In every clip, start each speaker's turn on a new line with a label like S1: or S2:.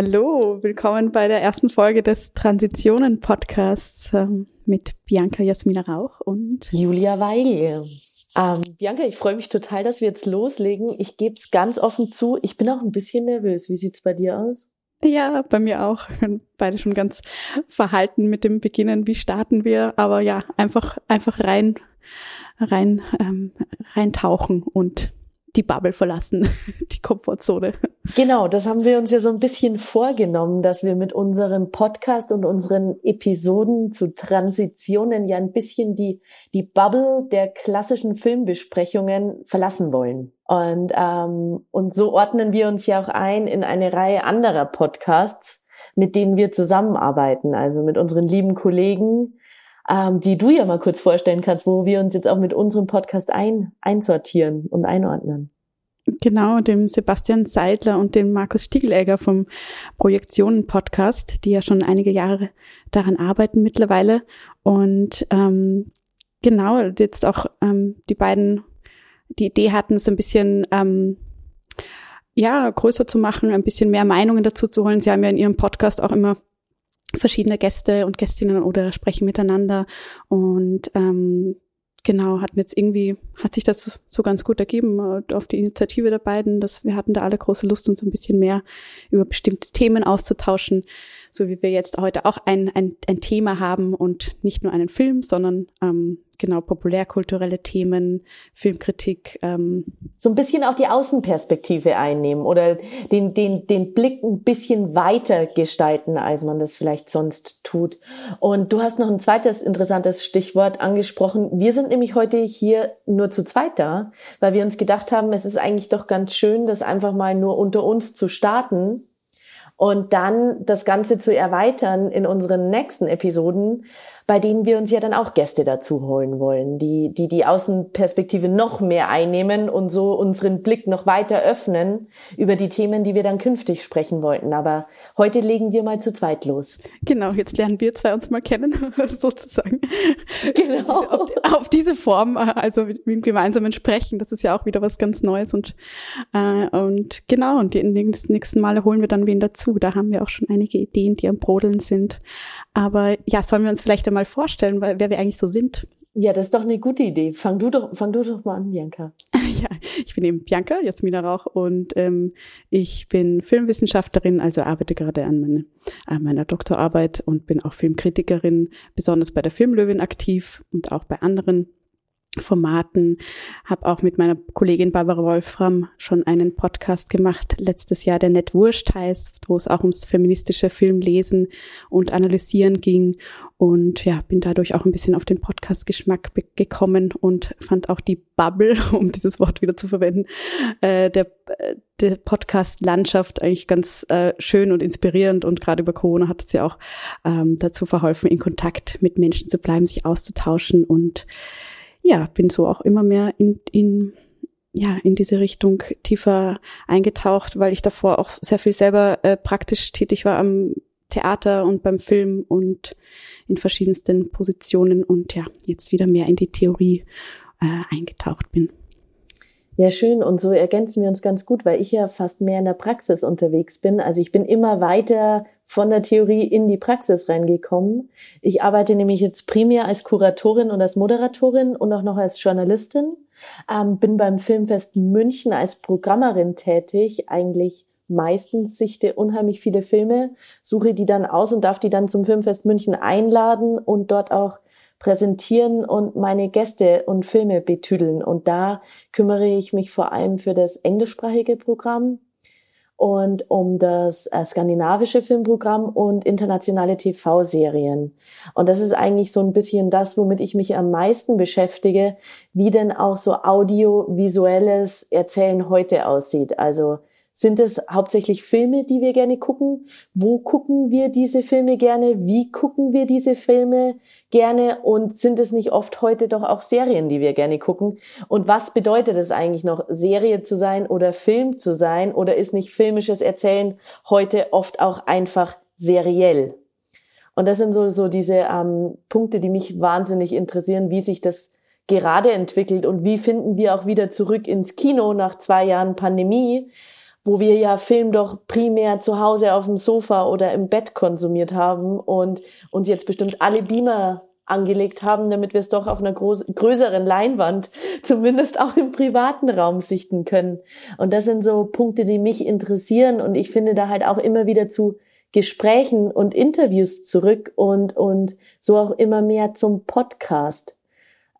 S1: Hallo, willkommen bei der ersten Folge des Transitionen Podcasts ähm, mit Bianca Jasmina Rauch und
S2: Julia Weigel. Ähm, Bianca, ich freue mich total, dass wir jetzt loslegen. Ich gebe es ganz offen zu, ich bin auch ein bisschen nervös. Wie sieht's bei dir aus?
S1: Ja, bei mir auch. Wir sind beide schon ganz verhalten mit dem Beginnen. Wie starten wir? Aber ja, einfach einfach rein rein ähm, reintauchen und die Bubble verlassen, die Komfortzone.
S2: Genau, das haben wir uns ja so ein bisschen vorgenommen, dass wir mit unserem Podcast und unseren Episoden zu Transitionen ja ein bisschen die, die Bubble der klassischen Filmbesprechungen verlassen wollen. Und, ähm, und so ordnen wir uns ja auch ein in eine Reihe anderer Podcasts, mit denen wir zusammenarbeiten, also mit unseren lieben Kollegen, ähm, die du ja mal kurz vorstellen kannst, wo wir uns jetzt auch mit unserem Podcast ein, einsortieren und einordnen.
S1: Genau, dem Sebastian Seidler und dem Markus Stiegelegger vom Projektionen-Podcast, die ja schon einige Jahre daran arbeiten mittlerweile. Und ähm, genau, jetzt auch ähm, die beiden die Idee hatten, es ein bisschen ähm, ja, größer zu machen, ein bisschen mehr Meinungen dazu zu holen. Sie haben ja in ihrem Podcast auch immer verschiedene Gäste und Gästinnen oder sprechen miteinander. Und ähm, genau hatten jetzt irgendwie hat sich das so ganz gut ergeben äh, auf die Initiative der beiden, dass wir hatten da alle große Lust uns ein bisschen mehr über bestimmte Themen auszutauschen, so wie wir jetzt heute auch ein ein, ein Thema haben und nicht nur einen Film, sondern ähm, genau populärkulturelle Themen, Filmkritik. Ähm.
S2: So ein bisschen auch die Außenperspektive einnehmen oder den, den, den Blick ein bisschen weiter gestalten, als man das vielleicht sonst tut. Und du hast noch ein zweites interessantes Stichwort angesprochen. Wir sind nämlich heute hier nur zu zweit da, weil wir uns gedacht haben, es ist eigentlich doch ganz schön, das einfach mal nur unter uns zu starten und dann das Ganze zu erweitern in unseren nächsten Episoden bei denen wir uns ja dann auch Gäste dazu holen wollen, die, die die Außenperspektive noch mehr einnehmen und so unseren Blick noch weiter öffnen über die Themen, die wir dann künftig sprechen wollten. Aber heute legen wir mal zu zweit los.
S1: Genau, jetzt lernen wir zwei uns mal kennen, sozusagen. Genau. Auf, auf diese Form, also mit, mit gemeinsamen Sprechen, das ist ja auch wieder was ganz Neues und, äh, und genau, und die nächsten Male holen wir dann wen dazu. Da haben wir auch schon einige Ideen, die am Brodeln sind. Aber ja, sollen wir uns vielleicht einmal vorstellen, weil, wer wir eigentlich so sind?
S2: Ja, das ist doch eine gute Idee. Fang du doch, fang du doch mal an, Bianca.
S1: ja, ich bin eben Bianca, Jasmina Rauch, und ähm, ich bin Filmwissenschaftlerin, also arbeite gerade an, meine, an meiner Doktorarbeit und bin auch Filmkritikerin, besonders bei der Filmlöwin aktiv und auch bei anderen Formaten, habe auch mit meiner Kollegin Barbara Wolfram schon einen Podcast gemacht, letztes Jahr, der Net Wurscht heißt, wo es auch ums feministische Filmlesen und Analysieren ging. Und ja, bin dadurch auch ein bisschen auf den Podcast-Geschmack gekommen und fand auch die Bubble, um dieses Wort wieder zu verwenden, äh, der, der Podcast-Landschaft eigentlich ganz äh, schön und inspirierend. Und gerade über Corona hat es ja auch ähm, dazu verholfen, in Kontakt mit Menschen zu bleiben, sich auszutauschen und ja, bin so auch immer mehr in, in, ja, in diese Richtung tiefer eingetaucht, weil ich davor auch sehr viel selber äh, praktisch tätig war am Theater und beim Film und in verschiedensten Positionen und ja, jetzt wieder mehr in die Theorie äh, eingetaucht bin.
S2: Ja, schön. Und so ergänzen wir uns ganz gut, weil ich ja fast mehr in der Praxis unterwegs bin. Also ich bin immer weiter von der Theorie in die Praxis reingekommen. Ich arbeite nämlich jetzt primär als Kuratorin und als Moderatorin und auch noch als Journalistin. Ähm, bin beim Filmfest München als Programmerin tätig, eigentlich meistens sichte unheimlich viele Filme, suche die dann aus und darf die dann zum Filmfest München einladen und dort auch präsentieren und meine Gäste und Filme betüdeln. Und da kümmere ich mich vor allem für das englischsprachige Programm und um das äh, skandinavische Filmprogramm und internationale TV-Serien. Und das ist eigentlich so ein bisschen das, womit ich mich am meisten beschäftige, wie denn auch so audiovisuelles Erzählen heute aussieht. Also sind es hauptsächlich Filme, die wir gerne gucken? Wo gucken wir diese Filme gerne? Wie gucken wir diese Filme gerne? Und sind es nicht oft heute doch auch Serien, die wir gerne gucken? Und was bedeutet es eigentlich noch, Serie zu sein oder Film zu sein? Oder ist nicht filmisches Erzählen heute oft auch einfach seriell? Und das sind so, so diese ähm, Punkte, die mich wahnsinnig interessieren, wie sich das gerade entwickelt und wie finden wir auch wieder zurück ins Kino nach zwei Jahren Pandemie wo wir ja Film doch primär zu Hause auf dem Sofa oder im Bett konsumiert haben und uns jetzt bestimmt alle Beamer angelegt haben, damit wir es doch auf einer groß, größeren Leinwand, zumindest auch im privaten Raum sichten können. Und das sind so Punkte, die mich interessieren und ich finde da halt auch immer wieder zu Gesprächen und Interviews zurück und, und so auch immer mehr zum Podcast.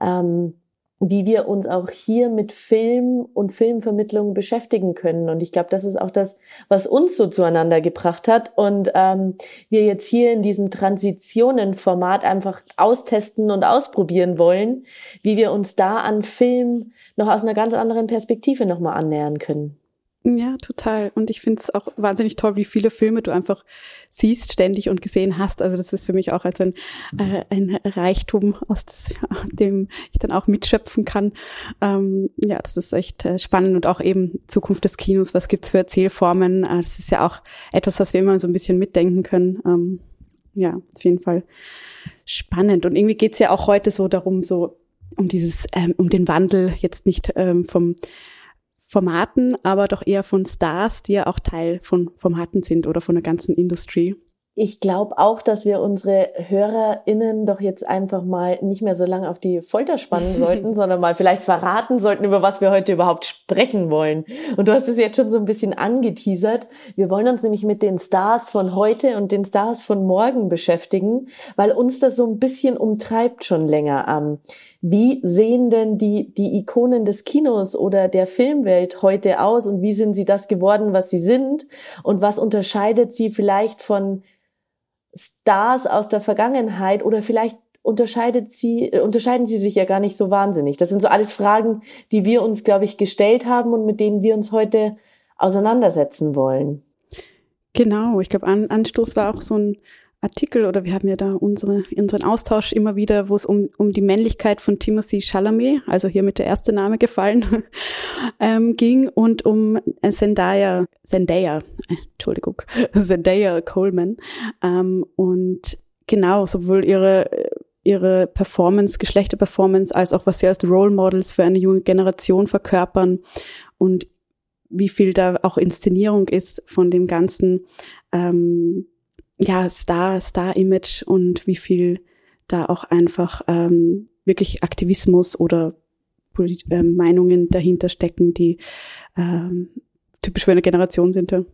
S2: Ähm, wie wir uns auch hier mit Film und Filmvermittlung beschäftigen können. Und ich glaube, das ist auch das, was uns so zueinander gebracht hat. Und ähm, wir jetzt hier in diesem Transitionen-Format einfach austesten und ausprobieren wollen, wie wir uns da an Film noch aus einer ganz anderen Perspektive nochmal annähern können.
S1: Ja, total. Und ich finde es auch wahnsinnig toll, wie viele Filme du einfach siehst, ständig und gesehen hast. Also das ist für mich auch als ein, äh, ein Reichtum, aus das, dem ich dann auch mitschöpfen kann. Ähm, ja, das ist echt äh, spannend und auch eben Zukunft des Kinos. Was gibt's für Erzählformen? Äh, das ist ja auch etwas, was wir immer so ein bisschen mitdenken können. Ähm, ja, auf jeden Fall spannend. Und irgendwie geht's ja auch heute so darum, so um dieses, ähm, um den Wandel jetzt nicht ähm, vom Formaten, aber doch eher von Stars, die ja auch Teil von Formaten sind oder von der ganzen Industrie.
S2: Ich glaube auch, dass wir unsere HörerInnen doch jetzt einfach mal nicht mehr so lange auf die Folter spannen sollten, sondern mal vielleicht verraten sollten, über was wir heute überhaupt sprechen wollen. Und du hast es jetzt schon so ein bisschen angeteasert. Wir wollen uns nämlich mit den Stars von heute und den Stars von morgen beschäftigen, weil uns das so ein bisschen umtreibt schon länger. Wie sehen denn die, die Ikonen des Kinos oder der Filmwelt heute aus und wie sind sie das geworden, was sie sind? Und was unterscheidet sie vielleicht von Stars aus der Vergangenheit oder vielleicht unterscheidet sie, äh, unterscheiden sie sich ja gar nicht so wahnsinnig. Das sind so alles Fragen, die wir uns, glaube ich, gestellt haben und mit denen wir uns heute auseinandersetzen wollen.
S1: Genau, ich glaube, An Anstoß war auch so ein Artikel oder wir haben ja da unsere, unseren Austausch immer wieder, wo es um, um die Männlichkeit von Timothy Chalamet, also hier mit der erste Name gefallen, ähm, ging und um Zendaya, Zendaya, äh, Entschuldigung, Zendaya Coleman. Ähm, und genau, sowohl ihre ihre Performance, Geschlechterperformance, als auch was sie als Role Models für eine junge Generation verkörpern und wie viel da auch Inszenierung ist von dem ganzen ähm, ja, Star, Star-Image und wie viel da auch einfach ähm, wirklich Aktivismus oder Polit äh, Meinungen dahinter stecken, die ähm, typisch für eine Generation sind. Ja.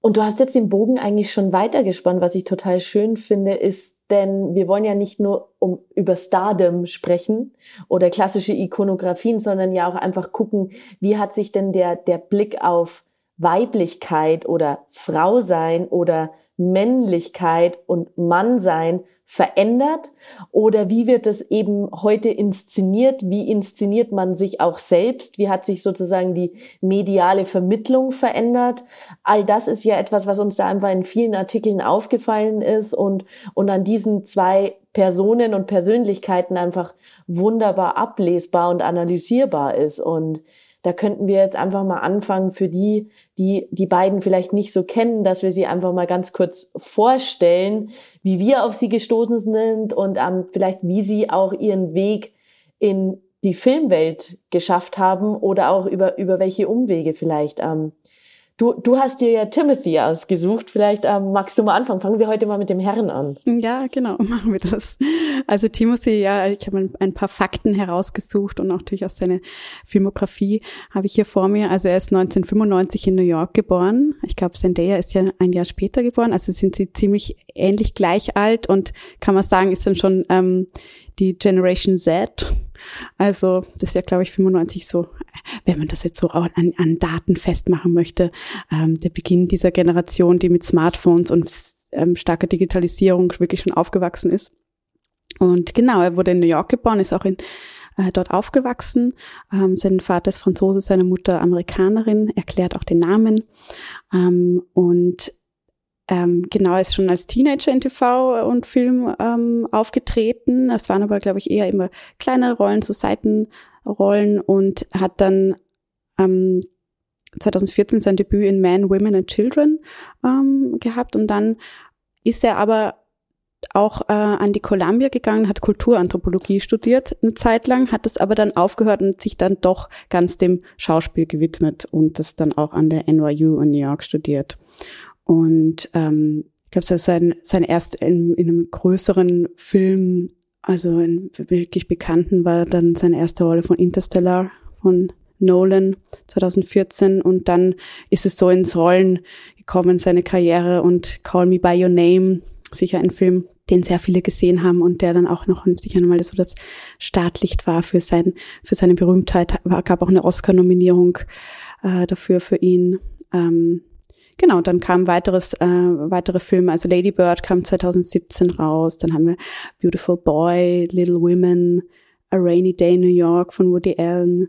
S2: Und du hast jetzt den Bogen eigentlich schon weitergespannt, was ich total schön finde, ist, denn wir wollen ja nicht nur um über Stardom sprechen oder klassische Ikonografien, sondern ja auch einfach gucken, wie hat sich denn der, der Blick auf Weiblichkeit oder Frau sein oder Männlichkeit und Mannsein verändert? Oder wie wird es eben heute inszeniert? Wie inszeniert man sich auch selbst? Wie hat sich sozusagen die mediale Vermittlung verändert? All das ist ja etwas, was uns da einfach in vielen Artikeln aufgefallen ist und, und an diesen zwei Personen und Persönlichkeiten einfach wunderbar ablesbar und analysierbar ist. Und da könnten wir jetzt einfach mal anfangen für die, die die beiden vielleicht nicht so kennen, dass wir sie einfach mal ganz kurz vorstellen, wie wir auf sie gestoßen sind und ähm, vielleicht wie sie auch ihren Weg in die Filmwelt geschafft haben oder auch über, über welche Umwege vielleicht. Ähm, Du, du hast dir ja Timothy ausgesucht. Vielleicht ähm, magst du mal anfangen. Fangen wir heute mal mit dem Herrn an.
S1: Ja, genau, machen wir das. Also Timothy, ja, ich habe ein paar Fakten herausgesucht und auch natürlich aus seiner Filmografie habe ich hier vor mir. Also er ist 1995 in New York geboren. Ich glaube, Zendaya ist ja ein Jahr später geboren. Also sind sie ziemlich ähnlich gleich alt und kann man sagen, ist dann schon ähm, die Generation Z. Also das ist ja, glaube ich, 95 so, wenn man das jetzt so an, an Daten festmachen möchte, ähm, der Beginn dieser Generation, die mit Smartphones und ähm, starker Digitalisierung wirklich schon aufgewachsen ist. Und genau, er wurde in New York geboren, ist auch in äh, dort aufgewachsen. Ähm, sein Vater ist Franzose, seine Mutter Amerikanerin, erklärt auch den Namen. Ähm, und ähm, genau, ist schon als Teenager in TV und Film ähm, aufgetreten. Das waren aber, glaube ich, eher immer kleinere Rollen, so Seitenrollen und hat dann ähm, 2014 sein Debüt in Men, Women and Children ähm, gehabt und dann ist er aber auch äh, an die Columbia gegangen, hat Kulturanthropologie studiert eine Zeit lang, hat das aber dann aufgehört und sich dann doch ganz dem Schauspiel gewidmet und das dann auch an der NYU in New York studiert. Und ähm, ich glaube, das ist sein, sein erst in, in einem größeren Film, also in wirklich bekannten, war dann seine erste Rolle von Interstellar von Nolan 2014 und dann ist es so ins Rollen gekommen, seine Karriere und Call Me By Your Name, sicher ein Film, den sehr viele gesehen haben und der dann auch noch sicher nochmal so das Startlicht war für sein, für seine Berühmtheit, war, gab auch eine Oscar-Nominierung äh, dafür für ihn. Ähm, Genau, dann kam weiteres, äh, weitere Filme, also Lady Bird kam 2017 raus, dann haben wir Beautiful Boy, Little Women, A Rainy Day in New York von Woody Allen,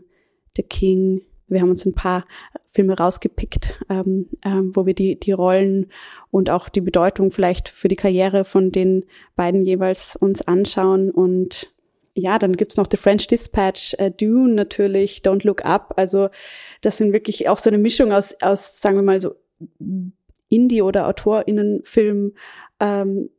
S1: The King. Wir haben uns ein paar Filme rausgepickt, ähm, ähm, wo wir die, die Rollen und auch die Bedeutung vielleicht für die Karriere von den beiden jeweils uns anschauen und ja, dann gibt's noch The French Dispatch, äh, Dune natürlich, Don't Look Up. Also das sind wirklich auch so eine Mischung aus, aus sagen wir mal so Indie- oder AutorInnenfilm ähm,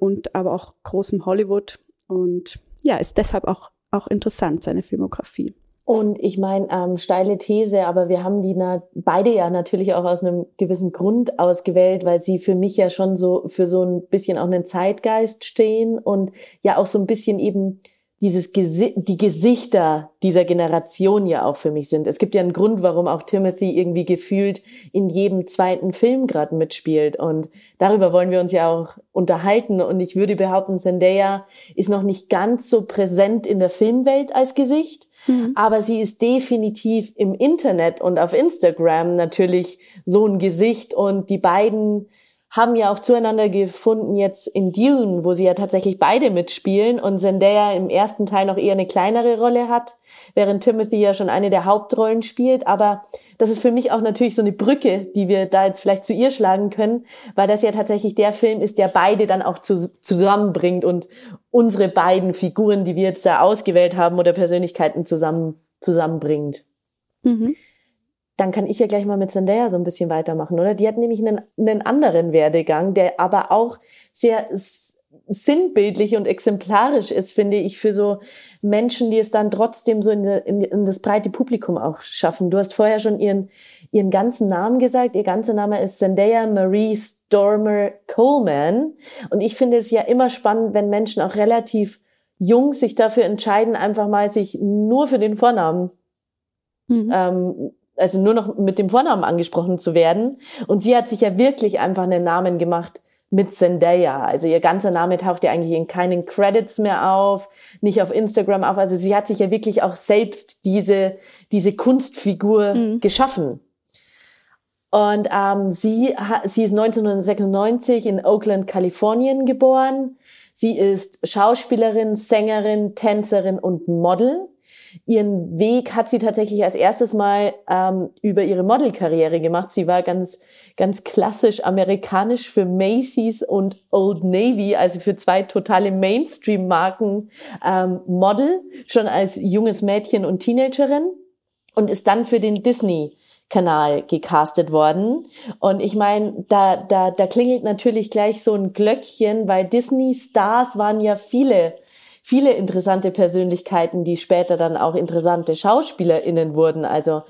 S1: und aber auch großem Hollywood. Und ja, ist deshalb auch, auch interessant, seine Filmografie.
S2: Und ich meine, ähm, steile These, aber wir haben die na beide ja natürlich auch aus einem gewissen Grund ausgewählt, weil sie für mich ja schon so für so ein bisschen auch einen Zeitgeist stehen und ja auch so ein bisschen eben dieses Gesi die Gesichter dieser Generation ja auch für mich sind. Es gibt ja einen Grund, warum auch Timothy irgendwie gefühlt in jedem zweiten Film gerade mitspielt und darüber wollen wir uns ja auch unterhalten und ich würde behaupten, Zendaya ist noch nicht ganz so präsent in der Filmwelt als Gesicht, mhm. aber sie ist definitiv im Internet und auf Instagram natürlich so ein Gesicht und die beiden haben ja auch zueinander gefunden jetzt in Dune, wo sie ja tatsächlich beide mitspielen und Zendaya im ersten Teil noch eher eine kleinere Rolle hat, während Timothy ja schon eine der Hauptrollen spielt. Aber das ist für mich auch natürlich so eine Brücke, die wir da jetzt vielleicht zu ihr schlagen können, weil das ja tatsächlich der Film ist, der beide dann auch zu, zusammenbringt und unsere beiden Figuren, die wir jetzt da ausgewählt haben oder Persönlichkeiten zusammen, zusammenbringt. Mhm dann kann ich ja gleich mal mit Zendaya so ein bisschen weitermachen, oder? Die hat nämlich einen, einen anderen Werdegang, der aber auch sehr sinnbildlich und exemplarisch ist, finde ich, für so Menschen, die es dann trotzdem so in, in, in, das breite Publikum auch schaffen. Du hast vorher schon ihren, ihren ganzen Namen gesagt. Ihr ganzer Name ist Zendaya Marie Stormer Coleman. Und ich finde es ja immer spannend, wenn Menschen auch relativ jung sich dafür entscheiden, einfach mal sich nur für den Vornamen mhm. ähm, also nur noch mit dem Vornamen angesprochen zu werden. Und sie hat sich ja wirklich einfach einen Namen gemacht mit Zendaya. Also ihr ganzer Name taucht ja eigentlich in keinen Credits mehr auf, nicht auf Instagram auf. Also sie hat sich ja wirklich auch selbst diese, diese Kunstfigur mhm. geschaffen. Und ähm, sie, sie ist 1996 in Oakland, Kalifornien geboren. Sie ist Schauspielerin, Sängerin, Tänzerin und Model. Ihren Weg hat sie tatsächlich als erstes Mal ähm, über ihre Modelkarriere gemacht. Sie war ganz, ganz klassisch amerikanisch für Macy's und Old Navy, also für zwei totale Mainstream-Marken ähm, Model, schon als junges Mädchen und Teenagerin und ist dann für den Disney Kanal gecastet worden. Und ich meine, da, da, da klingelt natürlich gleich so ein Glöckchen, weil Disney-Stars waren ja viele viele interessante Persönlichkeiten, die später dann auch interessante SchauspielerInnen wurden. Also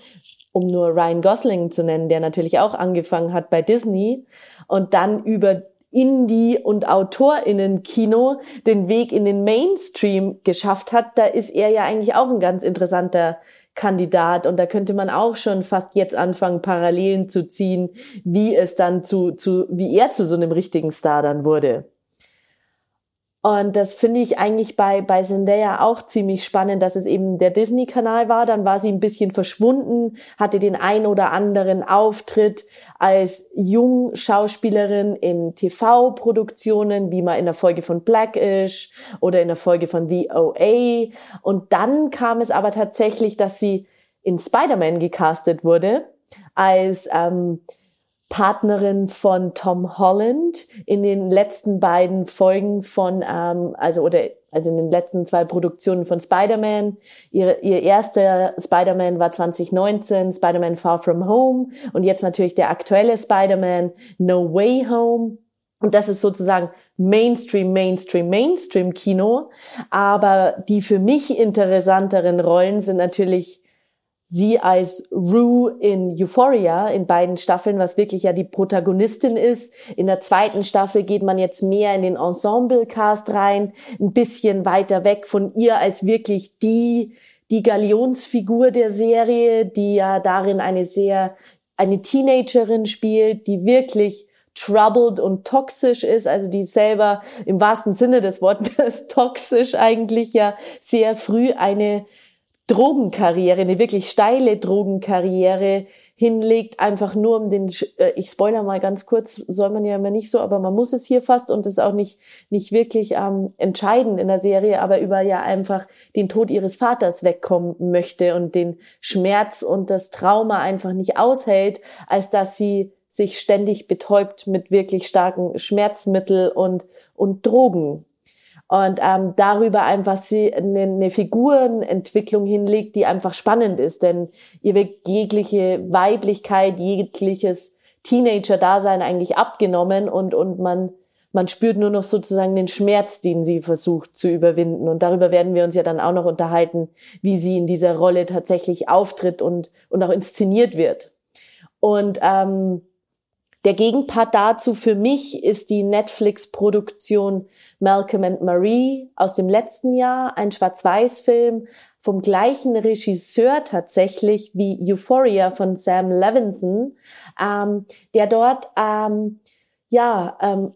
S2: um nur Ryan Gosling zu nennen, der natürlich auch angefangen hat bei Disney und dann über Indie- und AutorInnen-Kino den Weg in den Mainstream geschafft hat, da ist er ja eigentlich auch ein ganz interessanter Kandidat und da könnte man auch schon fast jetzt anfangen, Parallelen zu ziehen, wie es dann zu, zu, wie er zu so einem richtigen Star dann wurde. Und das finde ich eigentlich bei, bei Zendaya auch ziemlich spannend, dass es eben der Disney-Kanal war. Dann war sie ein bisschen verschwunden, hatte den ein oder anderen Auftritt als Jungschauspielerin in TV-Produktionen, wie mal in der Folge von Blackish oder in der Folge von The OA. Und dann kam es aber tatsächlich, dass sie in Spider-Man gecastet wurde als ähm, Partnerin von Tom Holland in den letzten beiden Folgen von, ähm, also oder also in den letzten zwei Produktionen von Spider-Man. Ihr, ihr erster Spider-Man war 2019, Spider-Man Far From Home und jetzt natürlich der aktuelle Spider-Man No Way Home. Und das ist sozusagen Mainstream, Mainstream, Mainstream Kino. Aber die für mich interessanteren Rollen sind natürlich sie als Rue in Euphoria in beiden Staffeln, was wirklich ja die Protagonistin ist. In der zweiten Staffel geht man jetzt mehr in den Ensemble-Cast rein, ein bisschen weiter weg von ihr als wirklich die, die Galionsfigur der Serie, die ja darin eine sehr, eine Teenagerin spielt, die wirklich troubled und toxisch ist, also die selber im wahrsten Sinne des Wortes toxisch eigentlich ja sehr früh eine Drogenkarriere, eine wirklich steile Drogenkarriere hinlegt, einfach nur um den, äh, ich spoiler mal ganz kurz, soll man ja immer nicht so, aber man muss es hier fast und das ist auch nicht, nicht wirklich ähm, entscheidend in der Serie, aber über ja einfach den Tod ihres Vaters wegkommen möchte und den Schmerz und das Trauma einfach nicht aushält, als dass sie sich ständig betäubt mit wirklich starken Schmerzmittel und, und Drogen und ähm, darüber einfach sie eine, eine Figurenentwicklung hinlegt, die einfach spannend ist, denn ihr wird jegliche Weiblichkeit, jegliches Teenager-Dasein eigentlich abgenommen und und man man spürt nur noch sozusagen den Schmerz, den sie versucht zu überwinden. Und darüber werden wir uns ja dann auch noch unterhalten, wie sie in dieser Rolle tatsächlich auftritt und, und auch inszeniert wird. Und ähm, der Gegenpart dazu für mich ist die Netflix-Produktion Malcolm and Marie aus dem letzten Jahr, ein Schwarz-Weiß-Film vom gleichen Regisseur tatsächlich wie Euphoria von Sam Levinson, ähm, der dort ähm, ja ähm,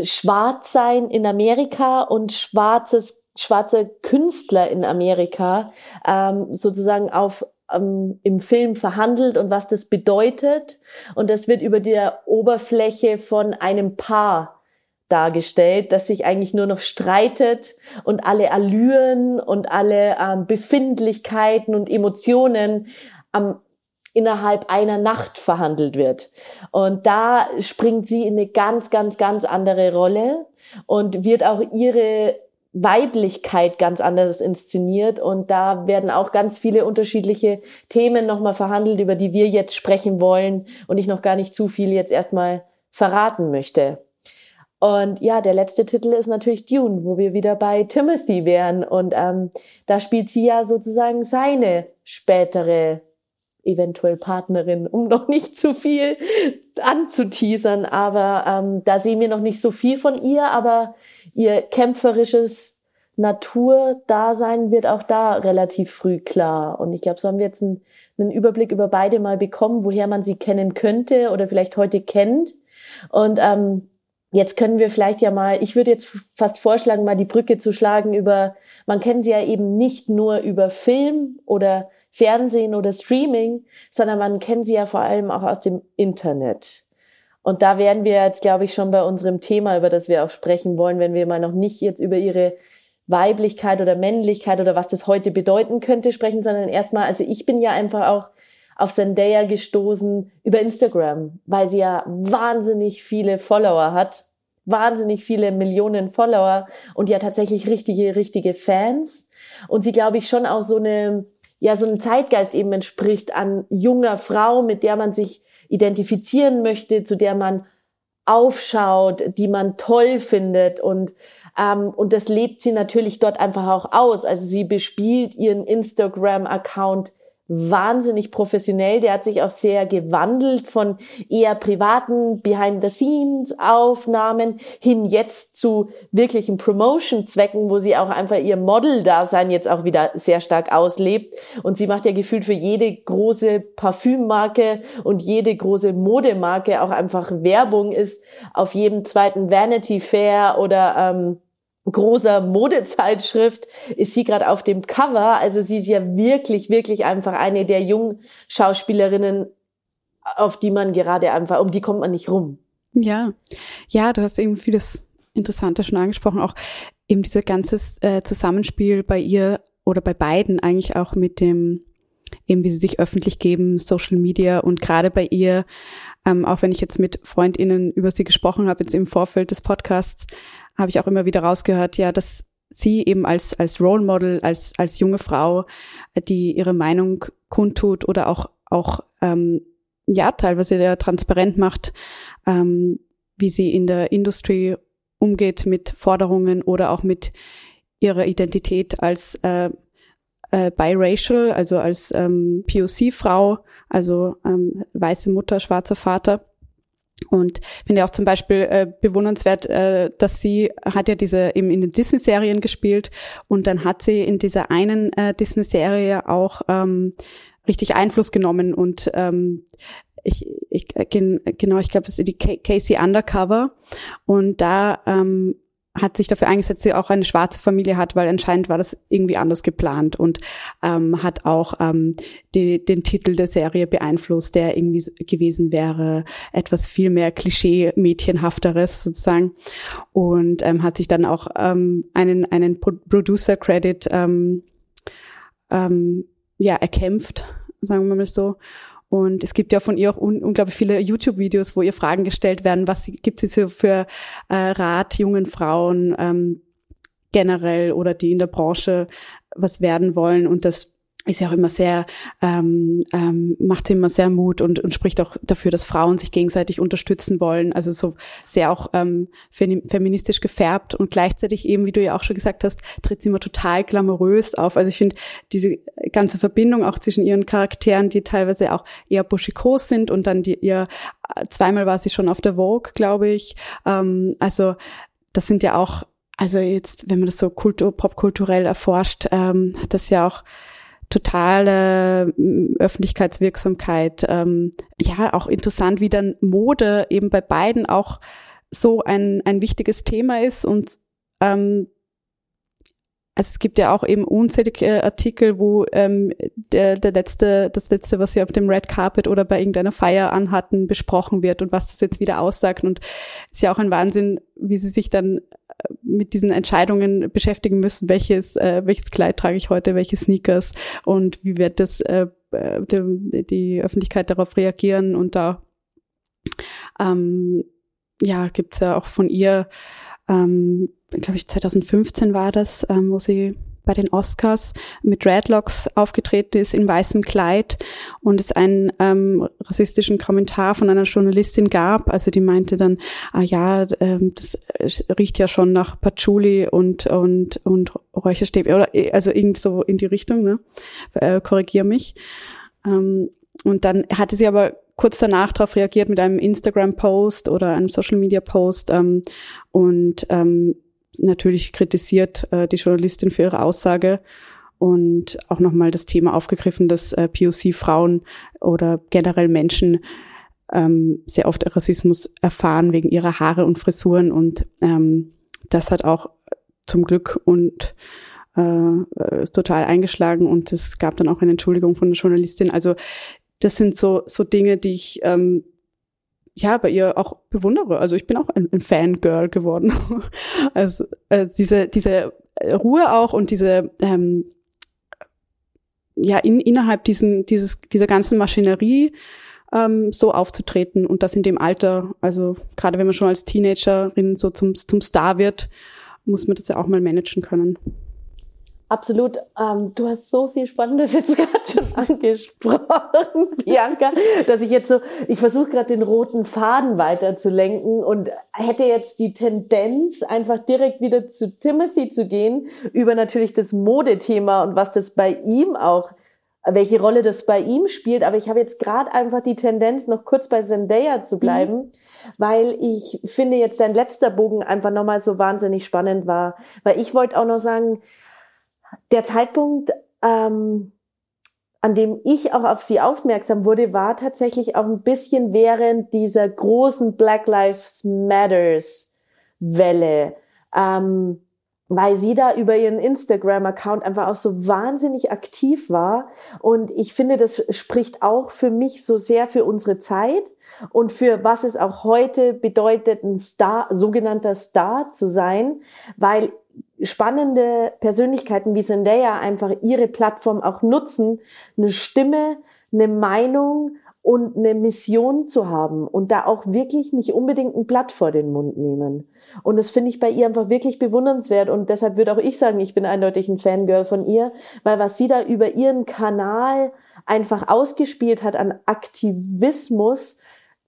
S2: Schwarzsein in Amerika und schwarzes schwarze Künstler in Amerika ähm, sozusagen auf ähm, im Film verhandelt und was das bedeutet. Und das wird über der Oberfläche von einem Paar dargestellt, das sich eigentlich nur noch streitet und alle Allüren und alle ähm, Befindlichkeiten und Emotionen am innerhalb einer Nacht verhandelt wird. Und da springt sie in eine ganz, ganz, ganz andere Rolle und wird auch ihre Weiblichkeit ganz anders inszeniert und da werden auch ganz viele unterschiedliche Themen nochmal verhandelt, über die wir jetzt sprechen wollen und ich noch gar nicht zu viel jetzt erstmal verraten möchte. Und ja, der letzte Titel ist natürlich Dune, wo wir wieder bei Timothy wären. Und ähm, da spielt sie ja sozusagen seine spätere eventuell Partnerin, um noch nicht zu viel anzuteasern. Aber ähm, da sehen wir noch nicht so viel von ihr, aber ihr kämpferisches Naturdasein wird auch da relativ früh klar. Und ich glaube, so haben wir jetzt einen, einen Überblick über beide mal bekommen, woher man sie kennen könnte oder vielleicht heute kennt. Und ähm, Jetzt können wir vielleicht ja mal, ich würde jetzt fast vorschlagen, mal die Brücke zu schlagen über, man kennt sie ja eben nicht nur über Film oder Fernsehen oder Streaming, sondern man kennt sie ja vor allem auch aus dem Internet. Und da werden wir jetzt, glaube ich, schon bei unserem Thema, über das wir auch sprechen wollen, wenn wir mal noch nicht jetzt über ihre Weiblichkeit oder Männlichkeit oder was das heute bedeuten könnte sprechen, sondern erstmal, also ich bin ja einfach auch auf Zendaya gestoßen über Instagram, weil sie ja wahnsinnig viele Follower hat, wahnsinnig viele Millionen Follower und ja tatsächlich richtige, richtige Fans. Und sie, glaube ich, schon auch so eine, ja, so ein Zeitgeist eben entspricht an junger Frau, mit der man sich identifizieren möchte, zu der man aufschaut, die man toll findet und Ähm, und das lebt sie natürlich dort einfach auch aus. Also sie bespielt ihren Instagram-Account wahnsinnig professionell. Der hat sich auch sehr gewandelt von eher privaten Behind-the-Scenes-Aufnahmen hin jetzt zu wirklichen Promotion-Zwecken, wo sie auch einfach ihr Model-Dasein jetzt auch wieder sehr stark auslebt. Und sie macht ja gefühlt für jede große Parfümmarke und jede große Modemarke auch einfach Werbung ist auf jedem zweiten Vanity Fair oder ähm, großer Modezeitschrift ist sie gerade auf dem Cover. Also sie ist ja wirklich, wirklich einfach eine der jungen Schauspielerinnen, auf die man gerade einfach, um die kommt man nicht rum.
S1: Ja, ja, du hast eben vieles Interessantes schon angesprochen, auch eben dieses ganze äh, Zusammenspiel bei ihr oder bei beiden eigentlich auch mit dem, eben wie sie sich öffentlich geben, Social Media und gerade bei ihr, ähm, auch wenn ich jetzt mit FreundInnen über sie gesprochen habe, jetzt im Vorfeld des Podcasts, habe ich auch immer wieder rausgehört, ja, dass sie eben als, als Role Model, als, als junge Frau, die ihre Meinung kundtut oder auch, auch ähm, ja, teilweise ja transparent macht, ähm, wie sie in der Industrie umgeht mit Forderungen oder auch mit ihrer Identität als äh, äh, biracial, also als ähm, POC-Frau, also ähm, weiße Mutter, schwarzer Vater. Und finde auch zum Beispiel äh, bewundernswert, äh, dass sie hat ja diese eben in den Disney-Serien gespielt und dann hat sie in dieser einen äh, Disney-Serie auch ähm, richtig Einfluss genommen und ähm, ich, ich genau, ich glaube, es ist die Casey Undercover. Und da ähm, hat sich dafür eingesetzt, sie auch eine schwarze Familie hat, weil anscheinend war das irgendwie anders geplant und ähm, hat auch ähm, die, den Titel der Serie beeinflusst, der irgendwie gewesen wäre, etwas viel mehr Klischee-Mädchenhafteres sozusagen und ähm, hat sich dann auch ähm, einen, einen Producer-Credit ähm, ähm, ja, erkämpft, sagen wir mal so. Und es gibt ja von ihr auch un unglaublich viele YouTube-Videos, wo ihr Fragen gestellt werden, was gibt es für, für äh, Rat jungen Frauen ähm, generell oder die in der Branche was werden wollen. Und das ist ja auch immer sehr, ähm, ähm, macht immer sehr Mut und, und spricht auch dafür, dass Frauen sich gegenseitig unterstützen wollen. Also so sehr auch ähm, feministisch gefärbt und gleichzeitig eben, wie du ja auch schon gesagt hast, tritt sie immer total glamourös auf. Also ich finde diese ganze Verbindung auch zwischen ihren Charakteren, die teilweise auch eher buschikos sind und dann die ihr zweimal war sie schon auf der Vogue, glaube ich. Ähm, also das sind ja auch also jetzt, wenn man das so kultur, popkulturell erforscht, ähm, hat das ja auch totale mm, Öffentlichkeitswirksamkeit. Ähm, ja, auch interessant, wie dann Mode eben bei beiden auch so ein, ein wichtiges Thema ist und ähm, also es gibt ja auch eben unzählige Artikel, wo ähm, der, der letzte, das letzte, was sie auf dem Red Carpet oder bei irgendeiner Feier anhatten, besprochen wird und was das jetzt wieder aussagt. Und es ist ja auch ein Wahnsinn, wie sie sich dann mit diesen Entscheidungen beschäftigen müssen, welches, äh, welches Kleid trage ich heute, welche Sneakers und wie wird das äh, die, die Öffentlichkeit darauf reagieren und da ähm, ja gibt's ja auch von ihr, ähm, glaube ich 2015 war das, ähm, wo sie bei den Oscars mit Dreadlocks aufgetreten ist in weißem Kleid und es einen ähm, rassistischen Kommentar von einer Journalistin gab. Also die meinte dann, ah ja, ähm, das riecht ja schon nach Patchouli und und und Räucherstäbchen oder äh, also irgend so in die Richtung, ne? Äh, korrigier mich. Ähm, und dann hatte sie aber kurz danach darauf reagiert mit einem Instagram-Post oder einem Social-Media-Post ähm, und ähm, natürlich kritisiert äh, die Journalistin für ihre Aussage und auch nochmal das Thema aufgegriffen, dass äh, POC-Frauen oder generell Menschen ähm, sehr oft Rassismus erfahren wegen ihrer Haare und Frisuren und ähm, das hat auch zum Glück und äh, ist total eingeschlagen und es gab dann auch eine Entschuldigung von der Journalistin. Also das sind so so Dinge, die ich ähm, ja bei ihr auch bewundere. Also ich bin auch ein, ein Fangirl geworden. also äh, diese diese Ruhe auch und diese ähm, ja in, innerhalb diesen dieses dieser ganzen Maschinerie ähm, so aufzutreten und das in dem Alter. Also gerade wenn man schon als Teenagerin so zum zum Star wird, muss man das ja auch mal managen können.
S2: Absolut. Ähm, du hast so viel Spannendes jetzt gerade schon angesprochen, Bianca, dass ich jetzt so, ich versuche gerade den roten Faden weiter zu lenken und hätte jetzt die Tendenz, einfach direkt wieder zu Timothy zu gehen, über natürlich das Modethema und was das bei ihm auch, welche Rolle das bei ihm spielt. Aber ich habe jetzt gerade einfach die Tendenz, noch kurz bei Zendaya zu bleiben, mhm. weil ich finde jetzt sein letzter Bogen einfach nochmal so wahnsinnig spannend war. Weil ich wollte auch noch sagen, der Zeitpunkt, ähm, an dem ich auch auf sie aufmerksam wurde, war tatsächlich auch ein bisschen während dieser großen Black Lives Matters Welle, ähm, weil sie da über ihren Instagram-Account einfach auch so wahnsinnig aktiv war. Und ich finde, das spricht auch für mich so sehr für unsere Zeit und für was es auch heute bedeutet, ein Star, sogenannter Star zu sein, weil spannende Persönlichkeiten wie Zendaya einfach ihre Plattform auch nutzen, eine Stimme, eine Meinung und eine Mission zu haben und da auch wirklich nicht unbedingt ein Blatt vor den Mund nehmen. Und das finde ich bei ihr einfach wirklich bewundernswert und deshalb würde auch ich sagen, ich bin eindeutig ein Fangirl von ihr, weil was sie da über ihren Kanal einfach ausgespielt hat an Aktivismus,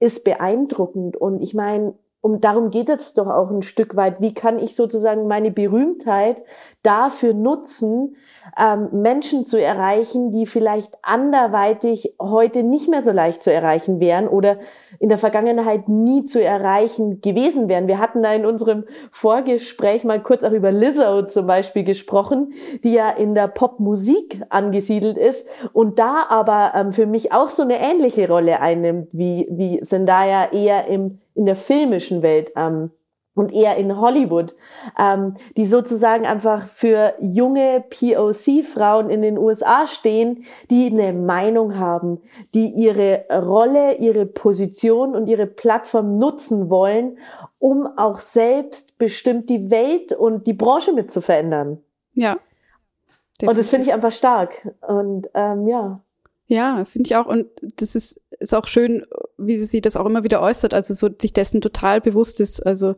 S2: ist beeindruckend. Und ich meine, um darum geht es doch auch ein Stück weit. Wie kann ich sozusagen meine Berühmtheit dafür nutzen, ähm, Menschen zu erreichen, die vielleicht anderweitig heute nicht mehr so leicht zu erreichen wären oder in der Vergangenheit nie zu erreichen gewesen wären. Wir hatten da in unserem Vorgespräch mal kurz auch über Lizzo zum Beispiel gesprochen, die ja in der Popmusik angesiedelt ist und da aber ähm, für mich auch so eine ähnliche Rolle einnimmt wie, wie Zendaya eher im, in der filmischen Welt ähm, und eher in Hollywood, ähm, die sozusagen einfach für junge POC-Frauen in den USA stehen, die eine Meinung haben, die ihre Rolle, ihre Position und ihre Plattform nutzen wollen, um auch selbst bestimmt die Welt und die Branche mit zu verändern.
S1: Ja.
S2: Definitiv. Und das finde ich einfach stark. Und ähm, ja.
S1: Ja, finde ich auch. Und das ist, ist auch schön, wie sie sich das auch immer wieder äußert, also so sich dessen total bewusst ist. Also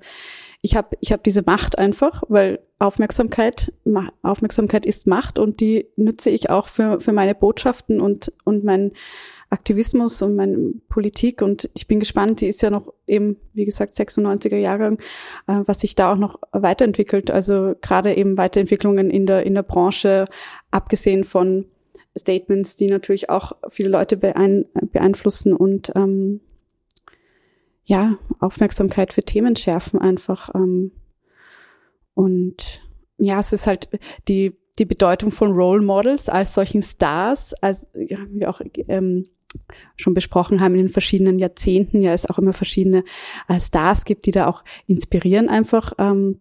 S1: ich habe ich hab diese Macht einfach, weil Aufmerksamkeit, Aufmerksamkeit ist Macht und die nütze ich auch für, für meine Botschaften und, und meinen Aktivismus und meine Politik. Und ich bin gespannt, die ist ja noch eben, wie gesagt, 96er Jahrgang, äh, was sich da auch noch weiterentwickelt. Also gerade eben Weiterentwicklungen in der, in der Branche, abgesehen von Statements, die natürlich auch viele Leute beein beeinflussen und ähm, ja, Aufmerksamkeit für Themen schärfen einfach. Ähm, und ja, es ist halt die, die Bedeutung von Role Models als solchen Stars, als ja, wir auch ähm, schon besprochen haben in den verschiedenen Jahrzehnten, ja, es auch immer verschiedene äh, Stars gibt, die da auch inspirieren einfach. Ähm,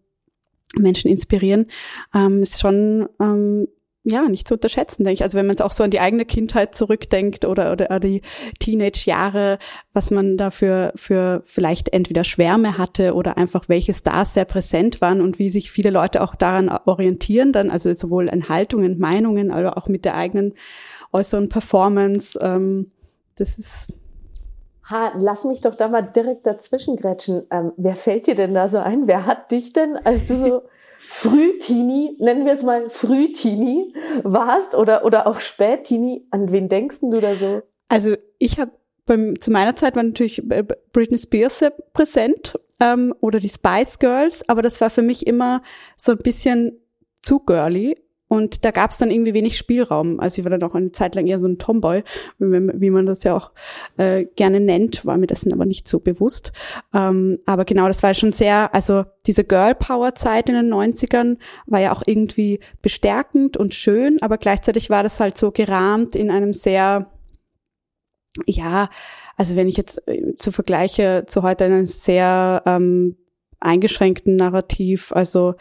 S1: Menschen inspirieren, ähm, ist schon ähm, ja, nicht zu unterschätzen, denke ich. Also wenn man es auch so an die eigene Kindheit zurückdenkt oder, oder die Teenage-Jahre, was man da für, für vielleicht entweder Schwärme hatte oder einfach welche Stars sehr präsent waren und wie sich viele Leute auch daran orientieren dann, also sowohl in Haltungen, Meinungen, aber auch mit der eigenen äußeren Performance. Ähm, das ist
S2: Ha, lass mich doch da mal direkt dazwischen grätschen. Ähm, wer fällt dir denn da so ein? Wer hat dich denn, als du so Frühtini, nennen wir es mal Frühtini warst oder, oder auch Spättini, an wen denkst du da so?
S1: Also ich habe zu meiner Zeit war natürlich Britney Spears präsent ähm, oder die Spice Girls, aber das war für mich immer so ein bisschen zu girly und da gab es dann irgendwie wenig Spielraum. Also ich war dann auch eine Zeit lang eher so ein Tomboy, wie man das ja auch äh, gerne nennt, war mir dessen aber nicht so bewusst. Ähm, aber genau, das war schon sehr, also diese Girl Power Zeit in den 90ern war ja auch irgendwie bestärkend und schön, aber gleichzeitig war das halt so gerahmt in einem sehr, ja, also wenn ich jetzt äh, zu vergleiche zu heute einen sehr ähm, eingeschränkten Narrativ, also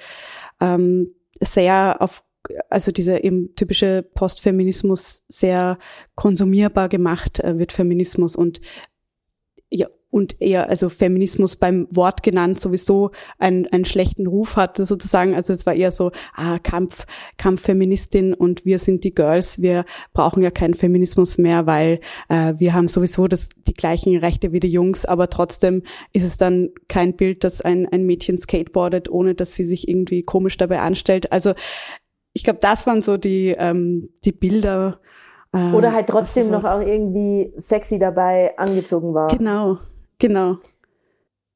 S1: ähm, sehr auf also dieser eben typische Postfeminismus sehr konsumierbar gemacht äh, wird Feminismus und ja und eher also Feminismus beim Wort genannt sowieso einen, einen schlechten Ruf hatte sozusagen. Also es war eher so ah Kampf Kampffeministin und wir sind die Girls wir brauchen ja keinen Feminismus mehr weil äh, wir haben sowieso das die gleichen Rechte wie die Jungs aber trotzdem ist es dann kein Bild dass ein ein Mädchen skateboardet ohne dass sie sich irgendwie komisch dabei anstellt. Also ich glaube, das waren so die, ähm, die Bilder.
S2: Äh, Oder halt trotzdem noch auch irgendwie sexy dabei angezogen war.
S1: Genau, genau.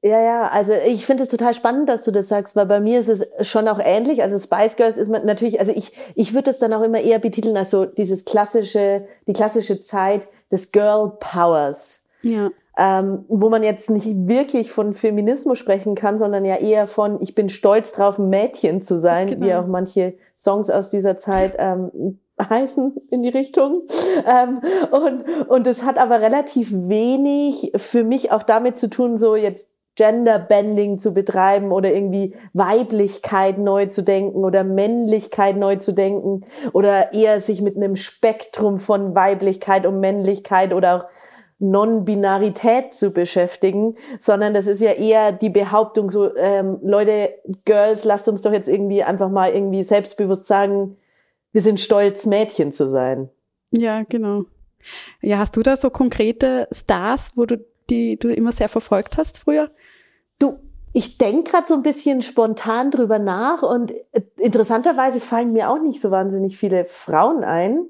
S2: Ja, ja, also ich finde es total spannend, dass du das sagst, weil bei mir ist es schon auch ähnlich. Also Spice Girls ist man natürlich, also ich, ich würde das dann auch immer eher betiteln als so dieses klassische, die klassische Zeit des Girl Powers.
S1: Ja.
S2: Ähm, wo man jetzt nicht wirklich von Feminismus sprechen kann, sondern ja eher von, ich bin stolz drauf, ein Mädchen zu sein, genau. wie auch manche Songs aus dieser Zeit ähm, heißen in die Richtung. Ähm, und, und es hat aber relativ wenig für mich auch damit zu tun, so jetzt Genderbending zu betreiben oder irgendwie Weiblichkeit neu zu denken oder Männlichkeit neu zu denken oder eher sich mit einem Spektrum von Weiblichkeit und Männlichkeit oder auch Non-Binarität zu beschäftigen, sondern das ist ja eher die Behauptung so, ähm, Leute, Girls, lasst uns doch jetzt irgendwie einfach mal irgendwie selbstbewusst sagen, wir sind stolz, Mädchen zu sein.
S1: Ja, genau. Ja, hast du da so konkrete Stars, wo du die du immer sehr verfolgt hast früher?
S2: Du, ich denke gerade so ein bisschen spontan drüber nach und äh, interessanterweise fallen mir auch nicht so wahnsinnig viele Frauen ein.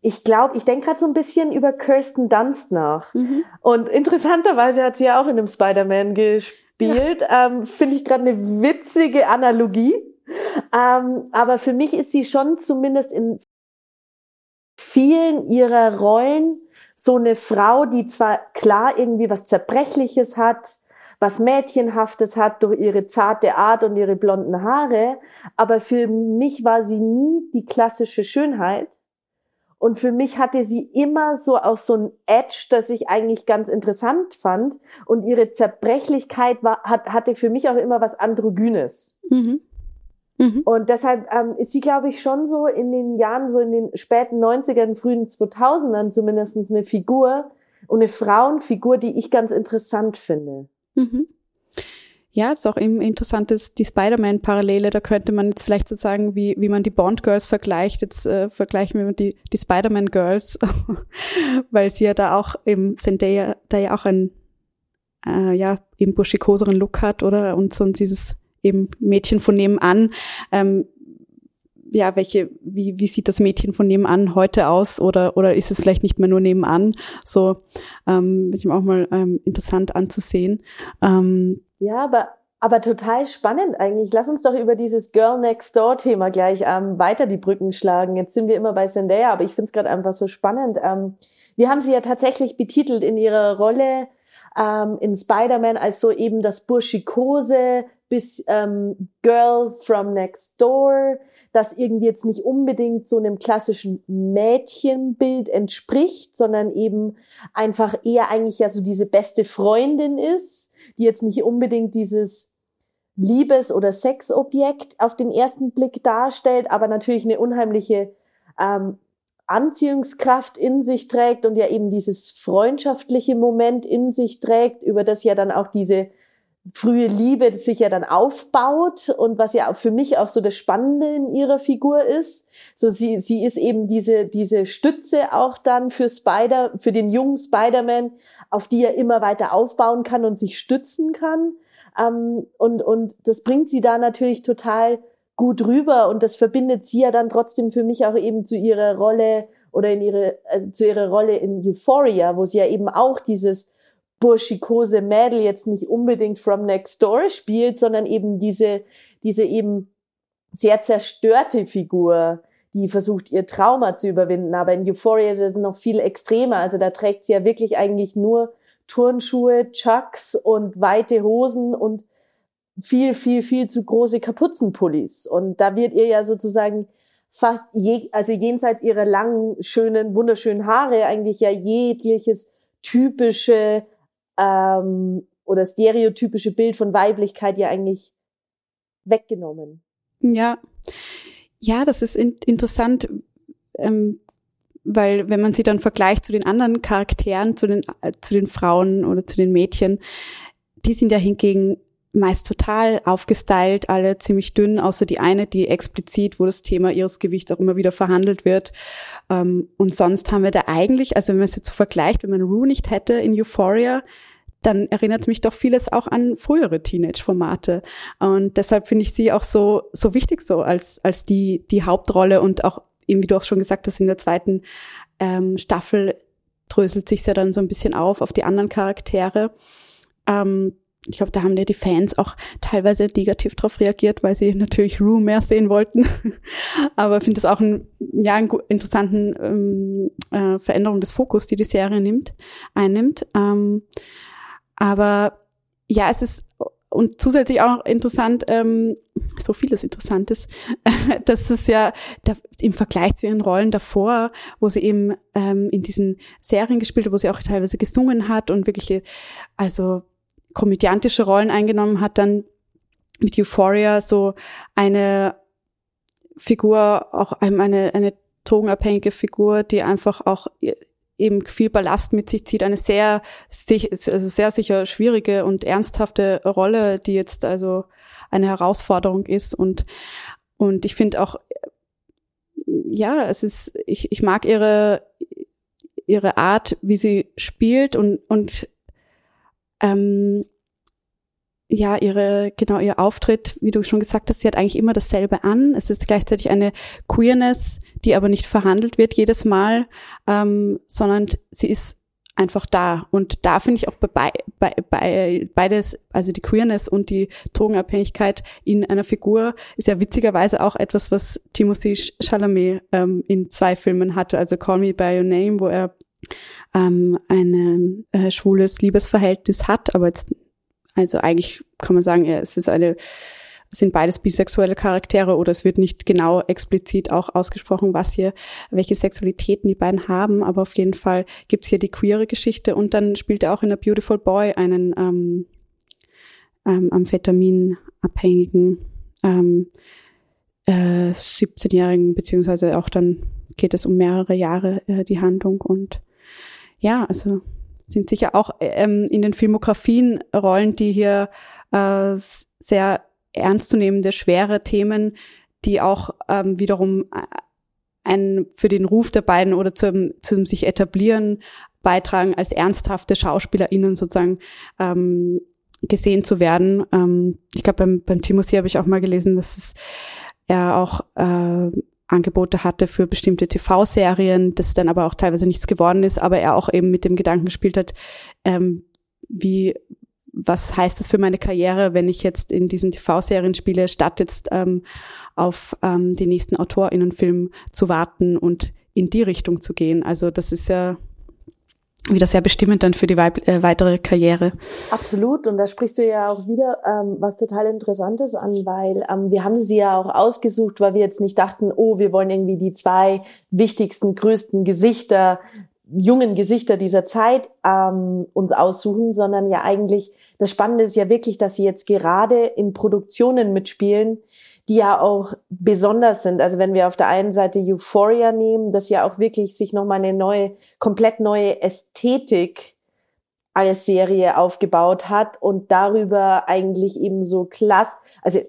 S2: Ich glaube, ich denke gerade so ein bisschen über Kirsten Dunst nach. Mhm. Und interessanterweise hat sie ja auch in einem Spider-Man gespielt. Ja. Ähm, Finde ich gerade eine witzige Analogie. Ähm, aber für mich ist sie schon zumindest in vielen ihrer Rollen so eine Frau, die zwar klar irgendwie was Zerbrechliches hat, was Mädchenhaftes hat durch ihre zarte Art und ihre blonden Haare. Aber für mich war sie nie die klassische Schönheit. Und für mich hatte sie immer so auch so ein Edge, das ich eigentlich ganz interessant fand. Und ihre Zerbrechlichkeit war, hat, hatte für mich auch immer was Androgynes. Mhm. Mhm. Und deshalb ähm, ist sie, glaube ich, schon so in den Jahren, so in den späten 90ern, frühen 2000ern zumindestens eine Figur und eine Frauenfigur, die ich ganz interessant finde. Mhm.
S1: Ja, ist auch eben interessant, dass die Spider-Man-Parallele, da könnte man jetzt vielleicht so sagen, wie, wie man die Bond-Girls vergleicht, jetzt äh, vergleichen wir die, die Spider-Man-Girls, weil sie ja da auch eben Zendaya da ja auch ein äh, ja, eben buschikoseren Look hat, oder? Und so dieses eben Mädchen von nebenan. Ähm, ja, welche, wie, wie sieht das Mädchen von nebenan heute aus oder, oder ist es vielleicht nicht mehr nur nebenan? So, ähm, ich auch mal ähm, interessant anzusehen. Ähm,
S2: ja, aber, aber total spannend eigentlich. Lass uns doch über dieses Girl Next Door Thema gleich ähm, weiter die Brücken schlagen. Jetzt sind wir immer bei Zendaya, aber ich finde es gerade einfach so spannend. Ähm, wir haben sie ja tatsächlich betitelt in ihrer Rolle ähm, in Spider-Man als so eben das Burschikose bis ähm, Girl from Next Door das irgendwie jetzt nicht unbedingt so einem klassischen Mädchenbild entspricht, sondern eben einfach eher eigentlich ja so diese beste Freundin ist, die jetzt nicht unbedingt dieses Liebes- oder Sexobjekt auf den ersten Blick darstellt, aber natürlich eine unheimliche ähm, Anziehungskraft in sich trägt und ja eben dieses freundschaftliche Moment in sich trägt, über das ja dann auch diese frühe Liebe sich ja dann aufbaut und was ja auch für mich auch so das Spannende in ihrer Figur ist. So sie, sie ist eben diese, diese Stütze auch dann für Spider, für den jungen Spider-Man, auf die er immer weiter aufbauen kann und sich stützen kann. Ähm, und, und das bringt sie da natürlich total gut rüber und das verbindet sie ja dann trotzdem für mich auch eben zu ihrer Rolle oder in ihre, also zu ihrer Rolle in Euphoria, wo sie ja eben auch dieses burschikose Mädel jetzt nicht unbedingt from next door spielt, sondern eben diese, diese eben sehr zerstörte Figur, die versucht, ihr Trauma zu überwinden. Aber in Euphoria ist es noch viel extremer. Also da trägt sie ja wirklich eigentlich nur Turnschuhe, Chucks und weite Hosen und viel, viel, viel zu große Kapuzenpullis. Und da wird ihr ja sozusagen fast je, also jenseits ihrer langen, schönen, wunderschönen Haare eigentlich ja jegliches typische ähm, oder stereotypische Bild von Weiblichkeit ja eigentlich weggenommen.
S1: Ja, ja, das ist in interessant, ähm, weil wenn man sie dann vergleicht zu den anderen Charakteren, zu den, äh, zu den Frauen oder zu den Mädchen, die sind ja hingegen meist total aufgestylt, alle ziemlich dünn, außer die eine, die explizit, wo das Thema ihres Gewichts auch immer wieder verhandelt wird. Ähm, und sonst haben wir da eigentlich, also wenn man es jetzt so vergleicht, wenn man Rue nicht hätte in Euphoria, dann erinnert mich doch vieles auch an frühere Teenage-Formate. Und deshalb finde ich sie auch so, so wichtig so als, als die, die Hauptrolle und auch eben, wie du auch schon gesagt hast, in der zweiten ähm, Staffel dröselt sich ja dann so ein bisschen auf auf die anderen Charaktere. Ähm, ich glaube, da haben ja die Fans auch teilweise negativ drauf reagiert, weil sie natürlich Rue mehr sehen wollten. Aber finde es auch ein, ja, einen interessanten ähm, äh, Veränderung des Fokus, die die Serie nimmt, einnimmt. Ähm, aber ja, es ist und zusätzlich auch interessant, ähm, so vieles Interessantes, dass es ja da, im Vergleich zu ihren Rollen davor, wo sie eben ähm, in diesen Serien gespielt hat, wo sie auch teilweise gesungen hat und wirklich also komödiantische Rollen eingenommen hat, dann mit Euphoria so eine Figur, auch eine, eine drogenabhängige Figur, die einfach auch eben viel Ballast mit sich zieht, eine sehr, also sehr sicher schwierige und ernsthafte Rolle, die jetzt also eine Herausforderung ist. Und, und ich finde auch, ja, es ist, ich, ich mag ihre, ihre Art, wie sie spielt und, und ähm, ja, ihre, genau, ihr Auftritt, wie du schon gesagt hast, sie hat eigentlich immer dasselbe an. Es ist gleichzeitig eine Queerness, die aber nicht verhandelt wird jedes Mal, ähm, sondern sie ist einfach da. Und da finde ich auch bei, bei, bei beides, also die Queerness und die Drogenabhängigkeit in einer Figur, ist ja witzigerweise auch etwas, was Timothy Chalamet ähm, in zwei Filmen hatte, also Call Me By Your Name, wo er ähm, ein äh, schwules Liebesverhältnis hat, aber jetzt, also eigentlich kann man sagen, ja, es ist eine, sind beides bisexuelle Charaktere oder es wird nicht genau explizit auch ausgesprochen, was hier, welche Sexualitäten die beiden haben, aber auf jeden Fall gibt's hier die queere Geschichte und dann spielt er auch in A Beautiful Boy einen ähm, ähm, Amphetaminabhängigen ähm, äh, 17-Jährigen, beziehungsweise auch dann geht es um mehrere Jahre äh, die Handlung und ja, also sind sicher auch ähm, in den Filmografien Rollen, die hier äh, sehr ernstzunehmende, schwere Themen, die auch ähm, wiederum äh, ein, für den Ruf der beiden oder zum, zum sich etablieren beitragen, als ernsthafte SchauspielerInnen sozusagen ähm, gesehen zu werden. Ähm, ich glaube, beim, beim Timothy habe ich auch mal gelesen, dass es er auch äh, Angebote hatte für bestimmte TV-Serien, das dann aber auch teilweise nichts geworden ist, aber er auch eben mit dem Gedanken gespielt hat, ähm, wie, was heißt das für meine Karriere, wenn ich jetzt in diesen TV-Serien spiele, statt jetzt ähm, auf ähm, den nächsten AutorInnenfilm zu warten und in die Richtung zu gehen. Also das ist ja wieder sehr bestimmend dann für die äh, weitere Karriere.
S2: Absolut. Und da sprichst du ja auch wieder ähm, was total Interessantes an, weil ähm, wir haben sie ja auch ausgesucht, weil wir jetzt nicht dachten, oh, wir wollen irgendwie die zwei wichtigsten, größten Gesichter, jungen Gesichter dieser Zeit ähm, uns aussuchen, sondern ja eigentlich, das Spannende ist ja wirklich, dass sie jetzt gerade in Produktionen mitspielen, die ja auch besonders sind. Also wenn wir auf der einen Seite Euphoria nehmen, das ja auch wirklich sich nochmal eine neue, komplett neue Ästhetik als Serie aufgebaut hat und darüber eigentlich eben so klass, also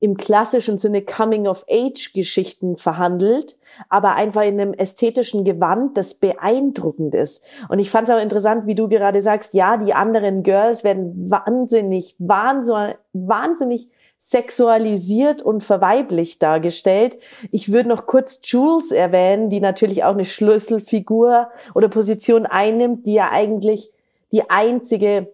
S2: im klassischen Sinne Coming-of-Age-Geschichten verhandelt, aber einfach in einem ästhetischen Gewand, das beeindruckend ist. Und ich fand es auch interessant, wie du gerade sagst, ja, die anderen Girls werden wahnsinnig, wahnsinnig, wahnsinnig sexualisiert und verweiblich dargestellt. Ich würde noch kurz Jules erwähnen, die natürlich auch eine Schlüsselfigur oder Position einnimmt, die ja eigentlich die einzige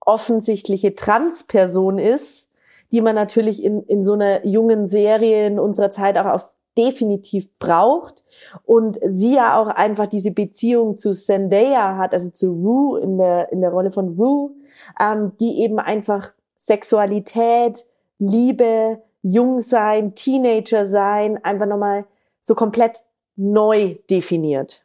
S2: offensichtliche Transperson ist, die man natürlich in, in so einer jungen Serie in unserer Zeit auch auf definitiv braucht und sie ja auch einfach diese Beziehung zu Zendaya hat, also zu Rue in der in der Rolle von Rue, ähm, die eben einfach Sexualität, Liebe, jung sein, Teenager sein, einfach nochmal so komplett neu definiert.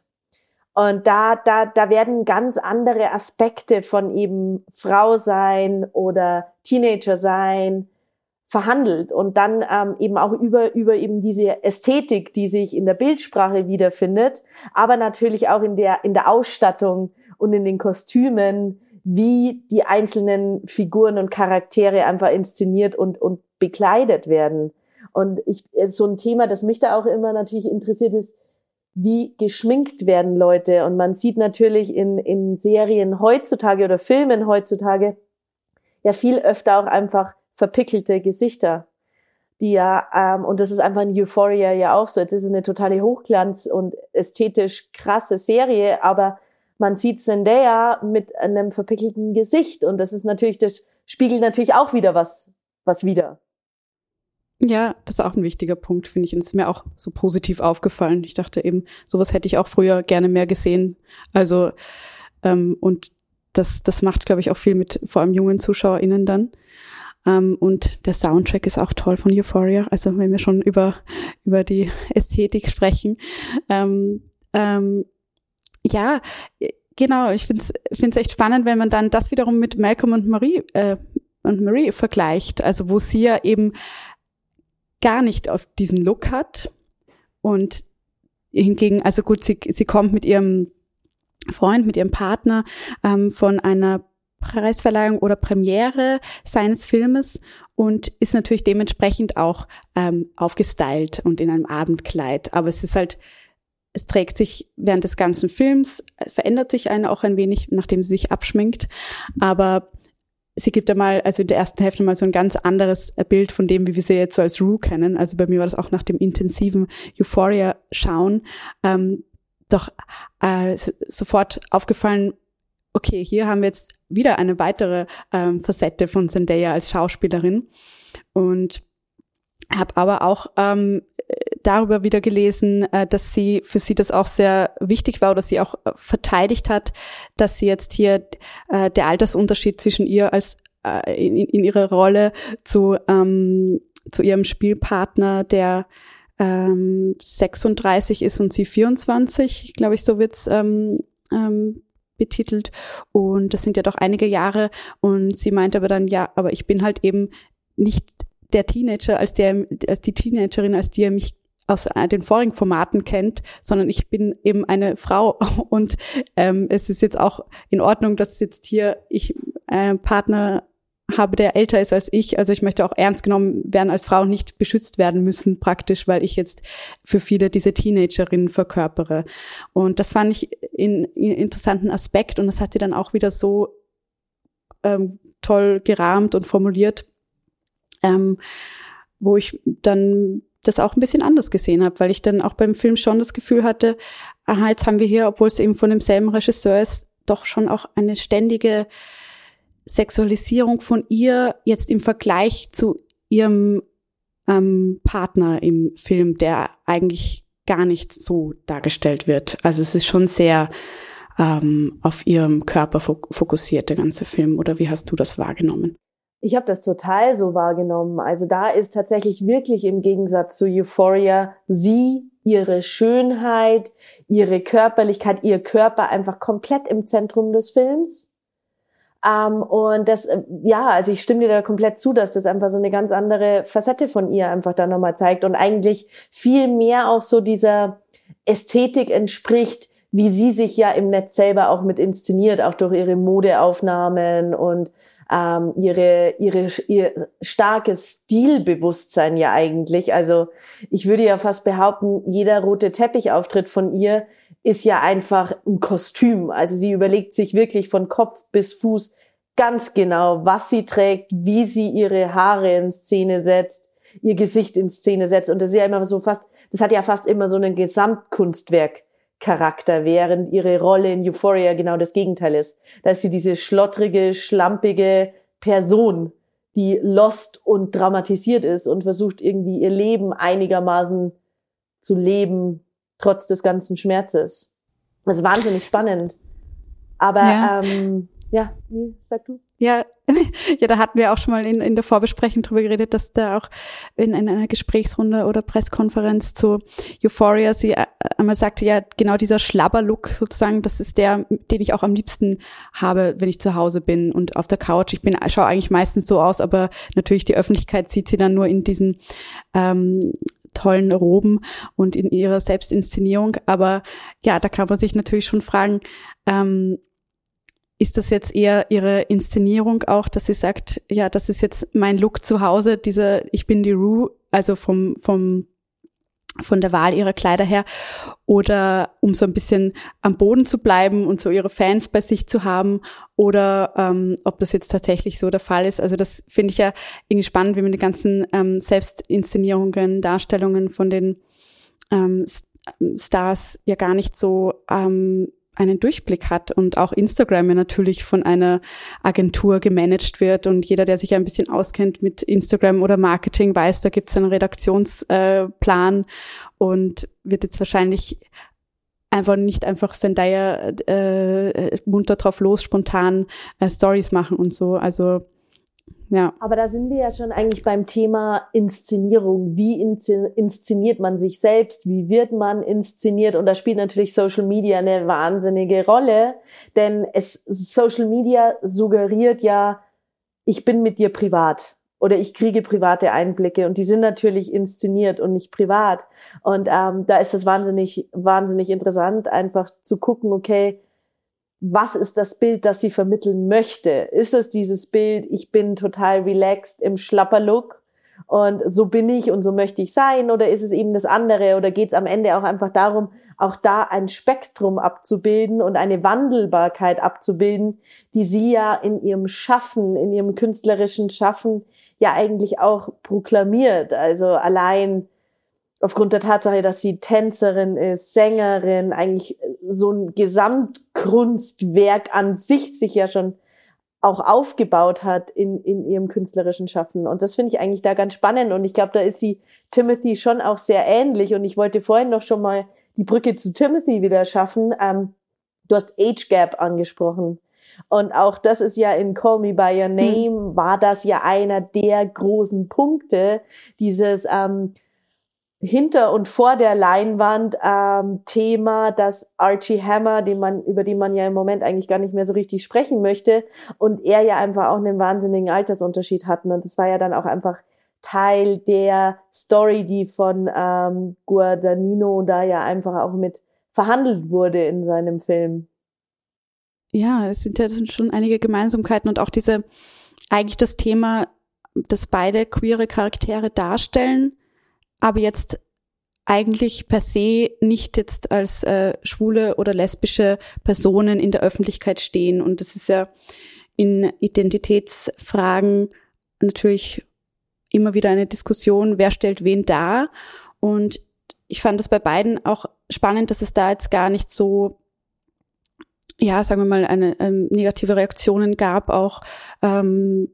S2: Und da, da, da werden ganz andere Aspekte von eben Frau sein oder Teenager sein verhandelt und dann ähm, eben auch über, über eben diese Ästhetik, die sich in der Bildsprache wiederfindet, aber natürlich auch in der, in der Ausstattung und in den Kostümen, wie die einzelnen Figuren und Charaktere einfach inszeniert und, und bekleidet werden. Und ich, so ein Thema, das mich da auch immer natürlich interessiert ist, wie geschminkt werden Leute. Und man sieht natürlich in, in Serien heutzutage oder Filmen heutzutage ja viel öfter auch einfach verpickelte Gesichter. Die ja, ähm, und das ist einfach in Euphoria ja auch so. Jetzt ist es eine totale Hochglanz- und ästhetisch krasse Serie, aber man sieht Zendaya mit einem verpickelten Gesicht und das ist natürlich, das spiegelt natürlich auch wieder was, was wieder.
S1: Ja, das ist auch ein wichtiger Punkt, finde ich. Und es ist mir auch so positiv aufgefallen. Ich dachte eben, sowas hätte ich auch früher gerne mehr gesehen. Also, ähm, und das, das macht, glaube ich, auch viel mit vor allem jungen ZuschauerInnen dann. Ähm, und der Soundtrack ist auch toll von Euphoria. Also, wenn wir schon über, über die Ästhetik sprechen. Ähm, ähm, ja, genau. Ich finde es echt spannend, wenn man dann das wiederum mit Malcolm und Marie, äh, und Marie vergleicht. Also, wo sie ja eben gar nicht auf diesen Look hat. Und hingegen, also gut, sie, sie kommt mit ihrem Freund, mit ihrem Partner ähm, von einer Preisverleihung oder Premiere seines Filmes und ist natürlich dementsprechend auch ähm, aufgestylt und in einem Abendkleid. Aber es ist halt, es trägt sich während des ganzen Films, verändert sich eine auch ein wenig, nachdem sie sich abschminkt. Aber sie gibt einmal, also in der ersten Hälfte mal so ein ganz anderes Bild von dem, wie wir sie jetzt so als Rue kennen. Also bei mir war das auch nach dem intensiven Euphoria-Schauen ähm, doch äh, sofort aufgefallen, okay, hier haben wir jetzt wieder eine weitere ähm, Facette von Zendaya als Schauspielerin. Und habe aber auch ähm, darüber wieder gelesen, äh, dass sie für sie das auch sehr wichtig war oder sie auch äh, verteidigt hat, dass sie jetzt hier äh, der Altersunterschied zwischen ihr als äh, in, in ihrer Rolle zu ähm, zu ihrem Spielpartner, der ähm, 36 ist und sie 24, glaube ich, so wird's ähm, ähm, betitelt. Und das sind ja doch einige Jahre. Und sie meinte aber dann, ja, aber ich bin halt eben nicht der Teenager, als der, als die Teenagerin, als die er mich aus äh, den vorigen Formaten kennt, sondern ich bin eben eine Frau und ähm, es ist jetzt auch in Ordnung, dass jetzt hier ich äh, Partner habe, der älter ist als ich. Also ich möchte auch ernst genommen werden als Frau nicht beschützt werden müssen praktisch, weil ich jetzt für viele diese Teenagerinnen verkörpere. Und das fand ich in, in interessanten Aspekt und das hat sie dann auch wieder so ähm, toll gerahmt und formuliert, ähm, wo ich dann das auch ein bisschen anders gesehen habe, weil ich dann auch beim Film schon das Gefühl hatte, aha, jetzt haben wir hier, obwohl es eben von demselben Regisseur ist, doch schon auch eine ständige Sexualisierung von ihr jetzt im Vergleich zu ihrem ähm, Partner im Film, der eigentlich gar nicht so dargestellt wird. Also es ist schon sehr ähm, auf ihrem Körper fokussiert, der ganze Film. Oder wie hast du das wahrgenommen?
S2: Ich habe das total so wahrgenommen. Also da ist tatsächlich wirklich im Gegensatz zu Euphoria sie, ihre Schönheit, ihre Körperlichkeit, ihr Körper einfach komplett im Zentrum des Films. Ähm, und das, äh, ja, also ich stimme dir da komplett zu, dass das einfach so eine ganz andere Facette von ihr einfach da nochmal zeigt und eigentlich viel mehr auch so dieser Ästhetik entspricht, wie sie sich ja im Netz selber auch mit inszeniert, auch durch ihre Modeaufnahmen und ähm, ihre, ihre, ihr starkes Stilbewusstsein ja eigentlich. Also ich würde ja fast behaupten, jeder rote Teppichauftritt von ihr ist ja einfach ein Kostüm. Also sie überlegt sich wirklich von Kopf bis Fuß ganz genau, was sie trägt, wie sie ihre Haare in Szene setzt, ihr Gesicht in Szene setzt. Und das ist ja immer so fast, das hat ja fast immer so ein Gesamtkunstwerk Charakter, während ihre Rolle in Euphoria genau das Gegenteil ist. Da ist sie diese schlottrige, schlampige Person, die lost und dramatisiert ist und versucht irgendwie ihr Leben einigermaßen zu leben, trotz des ganzen Schmerzes. Das ist wahnsinnig spannend. Aber ja, ähm, ja wie sag du?
S1: Ja, ja, da hatten wir auch schon mal in, in der Vorbesprechung drüber geredet, dass da auch in, in einer Gesprächsrunde oder Presskonferenz zu Euphoria sie äh, einmal sagte, ja, genau dieser Schlabberlook sozusagen, das ist der, den ich auch am liebsten habe, wenn ich zu Hause bin und auf der Couch. Ich bin, schaue eigentlich meistens so aus, aber natürlich die Öffentlichkeit sieht sie dann nur in diesen ähm, tollen Roben und in ihrer Selbstinszenierung. Aber ja, da kann man sich natürlich schon fragen, ähm, ist das jetzt eher ihre Inszenierung auch, dass sie sagt, ja, das ist jetzt mein Look zu Hause, dieser Ich bin die Rue, also vom, vom von der Wahl ihrer Kleider her oder um so ein bisschen am Boden zu bleiben und so ihre Fans bei sich zu haben oder ähm, ob das jetzt tatsächlich so der Fall ist. Also das finde ich ja irgendwie spannend, wie man die ganzen ähm, Selbstinszenierungen, Darstellungen von den ähm, Stars ja gar nicht so ähm, einen Durchblick hat und auch Instagram natürlich von einer Agentur gemanagt wird und jeder, der sich ein bisschen auskennt mit Instagram oder Marketing, weiß, da gibt es einen Redaktionsplan und wird jetzt wahrscheinlich einfach nicht einfach Zendaya äh, munter drauf los spontan äh, Stories machen und so. Also ja.
S2: Aber da sind wir ja schon eigentlich beim Thema Inszenierung. Wie inszeniert man sich selbst? Wie wird man inszeniert? Und da spielt natürlich Social Media eine wahnsinnige Rolle, denn es, Social Media suggeriert ja, ich bin mit dir privat oder ich kriege private Einblicke und die sind natürlich inszeniert und nicht privat. Und ähm, da ist es wahnsinnig, wahnsinnig interessant, einfach zu gucken, okay, was ist das Bild, das sie vermitteln möchte? Ist es dieses Bild, ich bin total relaxed im Schlapperlook und so bin ich und so möchte ich sein? Oder ist es eben das andere? Oder geht es am Ende auch einfach darum, auch da ein Spektrum abzubilden und eine Wandelbarkeit abzubilden, die sie ja in ihrem Schaffen, in ihrem künstlerischen Schaffen ja eigentlich auch proklamiert. Also allein aufgrund der Tatsache, dass sie Tänzerin ist, Sängerin, eigentlich so ein Gesamtkunstwerk an sich sich ja schon auch aufgebaut hat in, in ihrem künstlerischen Schaffen. Und das finde ich eigentlich da ganz spannend. Und ich glaube, da ist sie Timothy schon auch sehr ähnlich. Und ich wollte vorhin noch schon mal die Brücke zu Timothy wieder schaffen. Ähm, du hast Age Gap angesprochen. Und auch das ist ja in Call Me By Your hm. Name, war das ja einer der großen Punkte, dieses ähm, hinter und vor der Leinwand ähm, Thema, das Archie Hammer, den man, über den man ja im Moment eigentlich gar nicht mehr so richtig sprechen möchte, und er ja einfach auch einen wahnsinnigen Altersunterschied hatten. Und das war ja dann auch einfach Teil der Story, die von ähm, Guadagnino da ja einfach auch mit verhandelt wurde in seinem Film.
S1: Ja, es sind ja schon einige Gemeinsamkeiten und auch diese, eigentlich das Thema, dass beide queere Charaktere darstellen, aber jetzt eigentlich per se nicht jetzt als äh, schwule oder lesbische Personen in der Öffentlichkeit stehen. Und das ist ja in Identitätsfragen natürlich immer wieder eine Diskussion, wer stellt wen dar. Und ich fand es bei beiden auch spannend, dass es da jetzt gar nicht so ja, sagen wir mal, eine ähm, negative Reaktionen gab, auch ähm,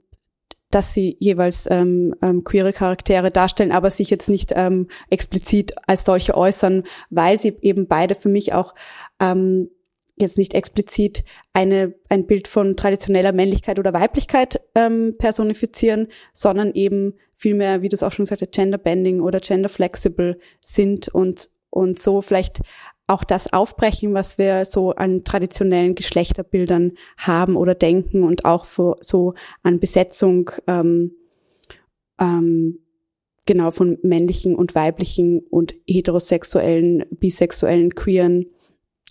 S1: dass sie jeweils ähm, ähm, queere Charaktere darstellen, aber sich jetzt nicht ähm, explizit als solche äußern, weil sie eben beide für mich auch ähm, jetzt nicht explizit eine, ein Bild von traditioneller Männlichkeit oder Weiblichkeit ähm, personifizieren, sondern eben vielmehr, wie du es auch schon gesagt hast, genderbending oder genderflexible sind und, und so vielleicht auch das aufbrechen, was wir so an traditionellen Geschlechterbildern haben oder denken und auch so an Besetzung ähm, ähm, genau von männlichen und weiblichen und heterosexuellen, bisexuellen, queeren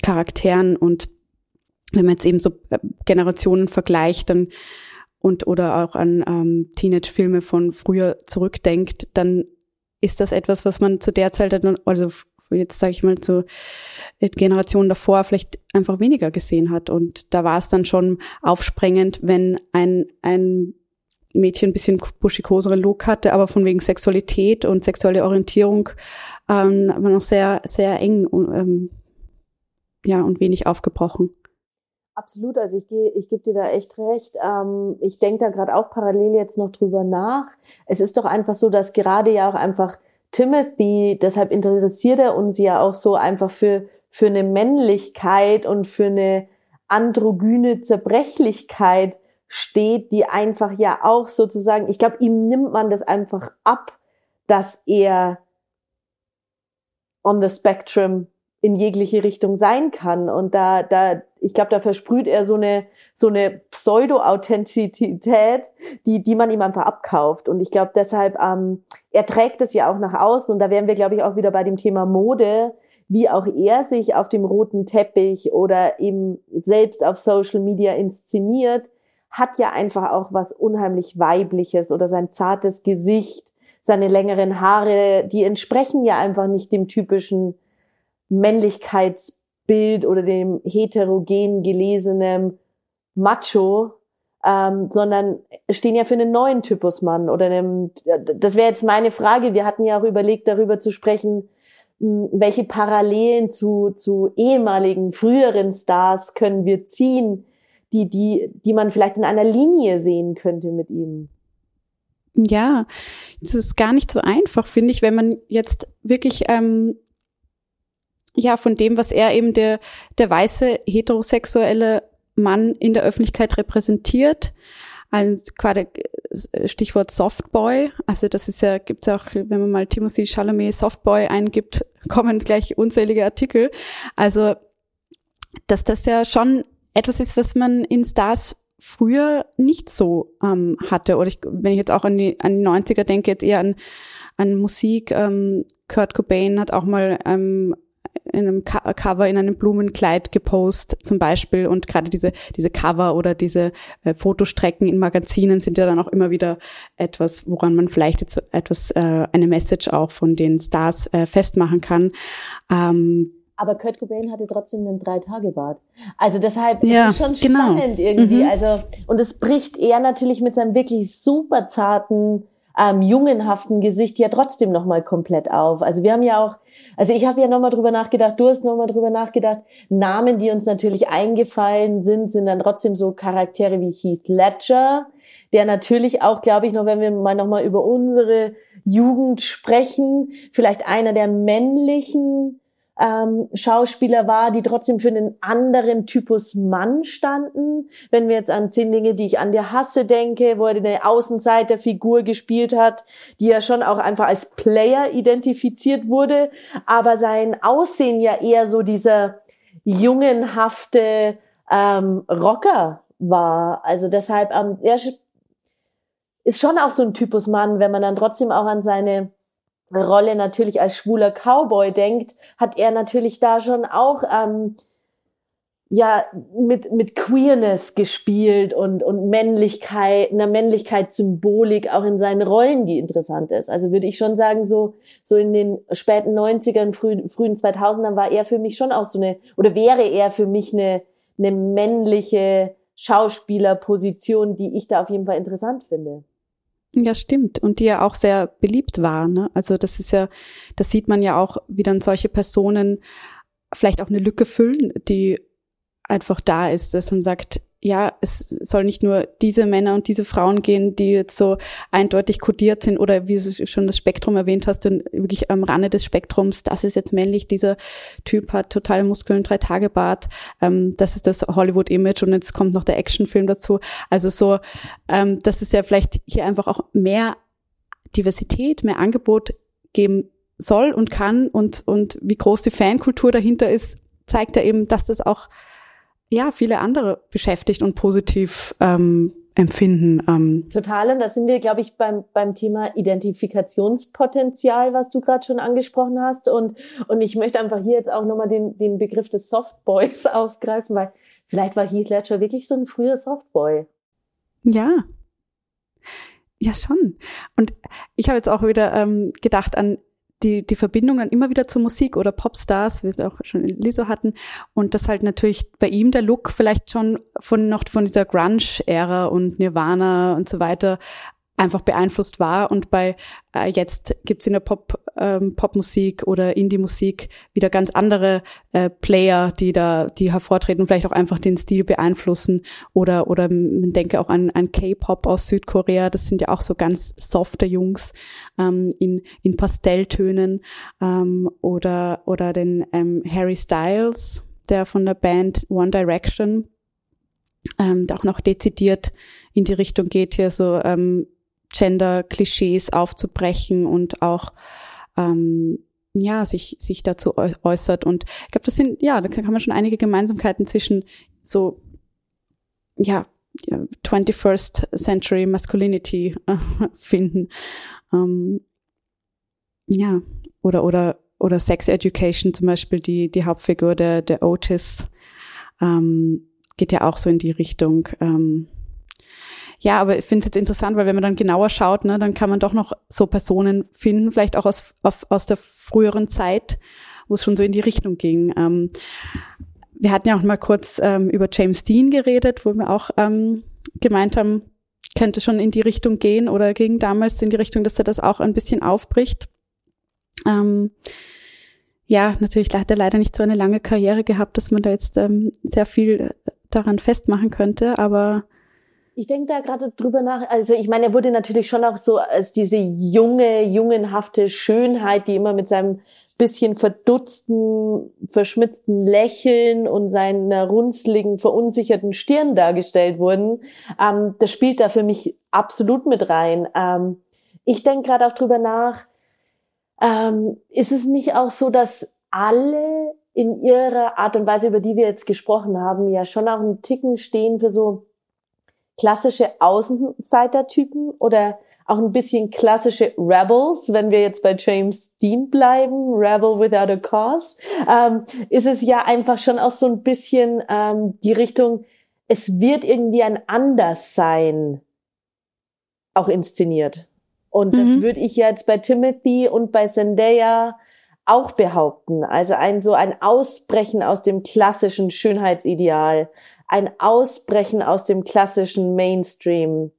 S1: Charakteren. Und wenn man jetzt eben so äh, Generationen vergleicht, dann und oder auch an ähm, Teenage-Filme von früher zurückdenkt, dann ist das etwas, was man zu der Zeit, also jetzt sage ich mal zu Generationen davor vielleicht einfach weniger gesehen hat. Und da war es dann schon aufsprengend, wenn ein, ein Mädchen ein bisschen buschikoseren Look hatte, aber von wegen Sexualität und sexuelle Orientierung ähm, aber noch sehr, sehr eng ähm, ja, und wenig aufgebrochen.
S2: Absolut, also ich ich gebe dir da echt recht. Ähm, ich denke da gerade auch parallel jetzt noch drüber nach. Es ist doch einfach so, dass gerade ja auch einfach Timothy, deshalb interessiert er uns ja auch so einfach für, für eine Männlichkeit und für eine androgyne Zerbrechlichkeit steht, die einfach ja auch sozusagen, ich glaube, ihm nimmt man das einfach ab, dass er on the spectrum in jegliche Richtung sein kann. Und da, da, ich glaube, da versprüht er so eine, so eine Pseudo-Authentizität, die, die man ihm einfach abkauft. Und ich glaube deshalb, ähm, er trägt es ja auch nach außen. Und da wären wir, glaube ich, auch wieder bei dem Thema Mode, wie auch er sich auf dem roten Teppich oder eben selbst auf Social Media inszeniert, hat ja einfach auch was unheimlich Weibliches oder sein zartes Gesicht, seine längeren Haare, die entsprechen ja einfach nicht dem typischen Männlichkeitsbild oder dem heterogen gelesenen Macho, ähm, sondern stehen ja für einen neuen Typus Mann oder einem, das wäre jetzt meine Frage. Wir hatten ja auch überlegt, darüber zu sprechen, welche Parallelen zu, zu ehemaligen, früheren Stars können wir ziehen, die, die, die man vielleicht in einer Linie sehen könnte mit ihm.
S1: Ja, das ist gar nicht so einfach, finde ich, wenn man jetzt wirklich ähm, ja von dem, was er eben der der weiße heterosexuelle Mann in der Öffentlichkeit repräsentiert, also quasi äh, Stichwort Softboy, also das ist ja gibt's auch, wenn man mal Timothy Chalamet Softboy eingibt, kommen gleich unzählige Artikel. Also dass das ja schon etwas ist, was man in Stars früher nicht so ähm, hatte. Oder ich, wenn ich jetzt auch an die, an die 90er denke, jetzt eher an, an Musik. Ähm, Kurt Cobain hat auch mal ähm, in einem Co Cover in einem Blumenkleid gepostet zum Beispiel und gerade diese diese Cover oder diese äh, Fotostrecken in Magazinen sind ja dann auch immer wieder etwas, woran man vielleicht jetzt etwas äh, eine Message auch von den Stars äh, festmachen kann.
S2: Ähm, aber Kurt Cobain hatte trotzdem einen Drei-Tage-Bart. Also deshalb ja, ist es schon genau. spannend genau. irgendwie. Mhm. Also, und es bricht er natürlich mit seinem wirklich super zarten, ähm, jungenhaften Gesicht ja trotzdem nochmal komplett auf. Also wir haben ja auch, also ich habe ja nochmal drüber nachgedacht, du hast nochmal drüber nachgedacht, Namen, die uns natürlich eingefallen sind, sind dann trotzdem so Charaktere wie Heath Ledger, der natürlich auch, glaube ich, noch, wenn wir mal nochmal über unsere Jugend sprechen, vielleicht einer der männlichen ähm, Schauspieler war, die trotzdem für einen anderen Typus Mann standen. Wenn wir jetzt an zehn Dinge, die ich an dir hasse, denke, wo er eine Außenseiterfigur gespielt hat, die ja schon auch einfach als Player identifiziert wurde, aber sein Aussehen ja eher so dieser jungenhafte ähm, Rocker war. Also deshalb, ähm, er ist schon auch so ein Typus Mann, wenn man dann trotzdem auch an seine Rolle natürlich als schwuler Cowboy denkt, hat er natürlich da schon auch ähm, ja mit mit Queerness gespielt und und Männlichkeit, einer Männlichkeitssymbolik auch in seinen Rollen, die interessant ist. Also würde ich schon sagen, so so in den späten 90ern, frühen frühen 2000ern war er für mich schon auch so eine oder wäre er für mich eine eine männliche Schauspielerposition, die ich da auf jeden Fall interessant finde.
S1: Ja, stimmt. Und die ja auch sehr beliebt war. Ne? Also das ist ja, das sieht man ja auch, wie dann solche Personen vielleicht auch eine Lücke füllen, die einfach da ist, dass man sagt, ja, es soll nicht nur diese Männer und diese Frauen gehen, die jetzt so eindeutig kodiert sind oder wie du schon das Spektrum erwähnt hast, wirklich am Rande des Spektrums, das ist jetzt männlich, dieser Typ hat totale Muskeln, drei Tage Bart, ähm, das ist das Hollywood-Image und jetzt kommt noch der Actionfilm dazu. Also so, ähm, dass es ja vielleicht hier einfach auch mehr Diversität, mehr Angebot geben soll und kann und, und wie groß die Fankultur dahinter ist, zeigt ja eben, dass das auch ja, viele andere beschäftigt und positiv ähm, empfinden.
S2: Ähm. Total, und da sind wir, glaube ich, beim, beim Thema Identifikationspotenzial, was du gerade schon angesprochen hast. Und, und ich möchte einfach hier jetzt auch nochmal den, den Begriff des Softboys aufgreifen, weil vielleicht war Heath Ledger wirklich so ein früher Softboy.
S1: Ja. Ja, schon. Und ich habe jetzt auch wieder ähm, gedacht an die, die Verbindung dann immer wieder zur Musik oder Popstars, wie wir auch schon in Lizzo hatten. Und das halt natürlich bei ihm der Look vielleicht schon von noch von dieser Grunge-Ära und Nirvana und so weiter einfach beeinflusst war. Und bei äh, jetzt gibt's in der Pop ähm, Popmusik oder Indie-Musik wieder ganz andere äh, Player, die da die hervortreten und vielleicht auch einfach den Stil beeinflussen. Oder oder man denke auch an, an K-Pop aus Südkorea, das sind ja auch so ganz softe Jungs ähm, in in Pastelltönen ähm, oder oder den ähm, Harry Styles, der von der Band One Direction ähm, auch noch dezidiert in die Richtung geht hier so ähm, Gender-Klischees aufzubrechen und auch ähm, ja sich sich dazu äußert und ich glaube, das sind ja, da kann man schon einige Gemeinsamkeiten zwischen so ja 21st Century Masculinity äh, finden. Ähm, ja, oder oder oder Sex Education zum Beispiel die die Hauptfigur der der Otis ähm, geht ja auch so in die Richtung. Ähm, ja, aber ich finde es jetzt interessant, weil wenn man dann genauer schaut, ne, dann kann man doch noch so Personen finden, vielleicht auch aus, auf, aus der früheren Zeit, wo es schon so in die Richtung ging. Ähm, wir hatten ja auch mal kurz ähm, über James Dean geredet, wo wir auch ähm, gemeint haben, könnte schon in die Richtung gehen oder ging damals in die Richtung, dass er das auch ein bisschen aufbricht. Ähm, ja, natürlich hat er leider nicht so eine lange Karriere gehabt, dass man da jetzt ähm, sehr viel daran festmachen könnte, aber
S2: ich denke da gerade drüber nach. Also ich meine, er wurde natürlich schon auch so als diese junge, jungenhafte Schönheit, die immer mit seinem bisschen verdutzten, verschmitzten Lächeln und seiner runzligen, verunsicherten Stirn dargestellt wurden. Ähm, das spielt da für mich absolut mit rein. Ähm, ich denke gerade auch drüber nach, ähm, ist es nicht auch so, dass alle in ihrer Art und Weise, über die wir jetzt gesprochen haben, ja schon auch einen Ticken stehen für so klassische Außenseitertypen oder auch ein bisschen klassische Rebels, wenn wir jetzt bei James Dean bleiben, Rebel without a cause, ähm, ist es ja einfach schon auch so ein bisschen ähm, die Richtung, es wird irgendwie ein Anderssein auch inszeniert. Und mhm. das würde ich jetzt bei Timothy und bei Zendaya auch behaupten. Also ein so ein Ausbrechen aus dem klassischen Schönheitsideal, ein Ausbrechen aus dem klassischen Mainstream.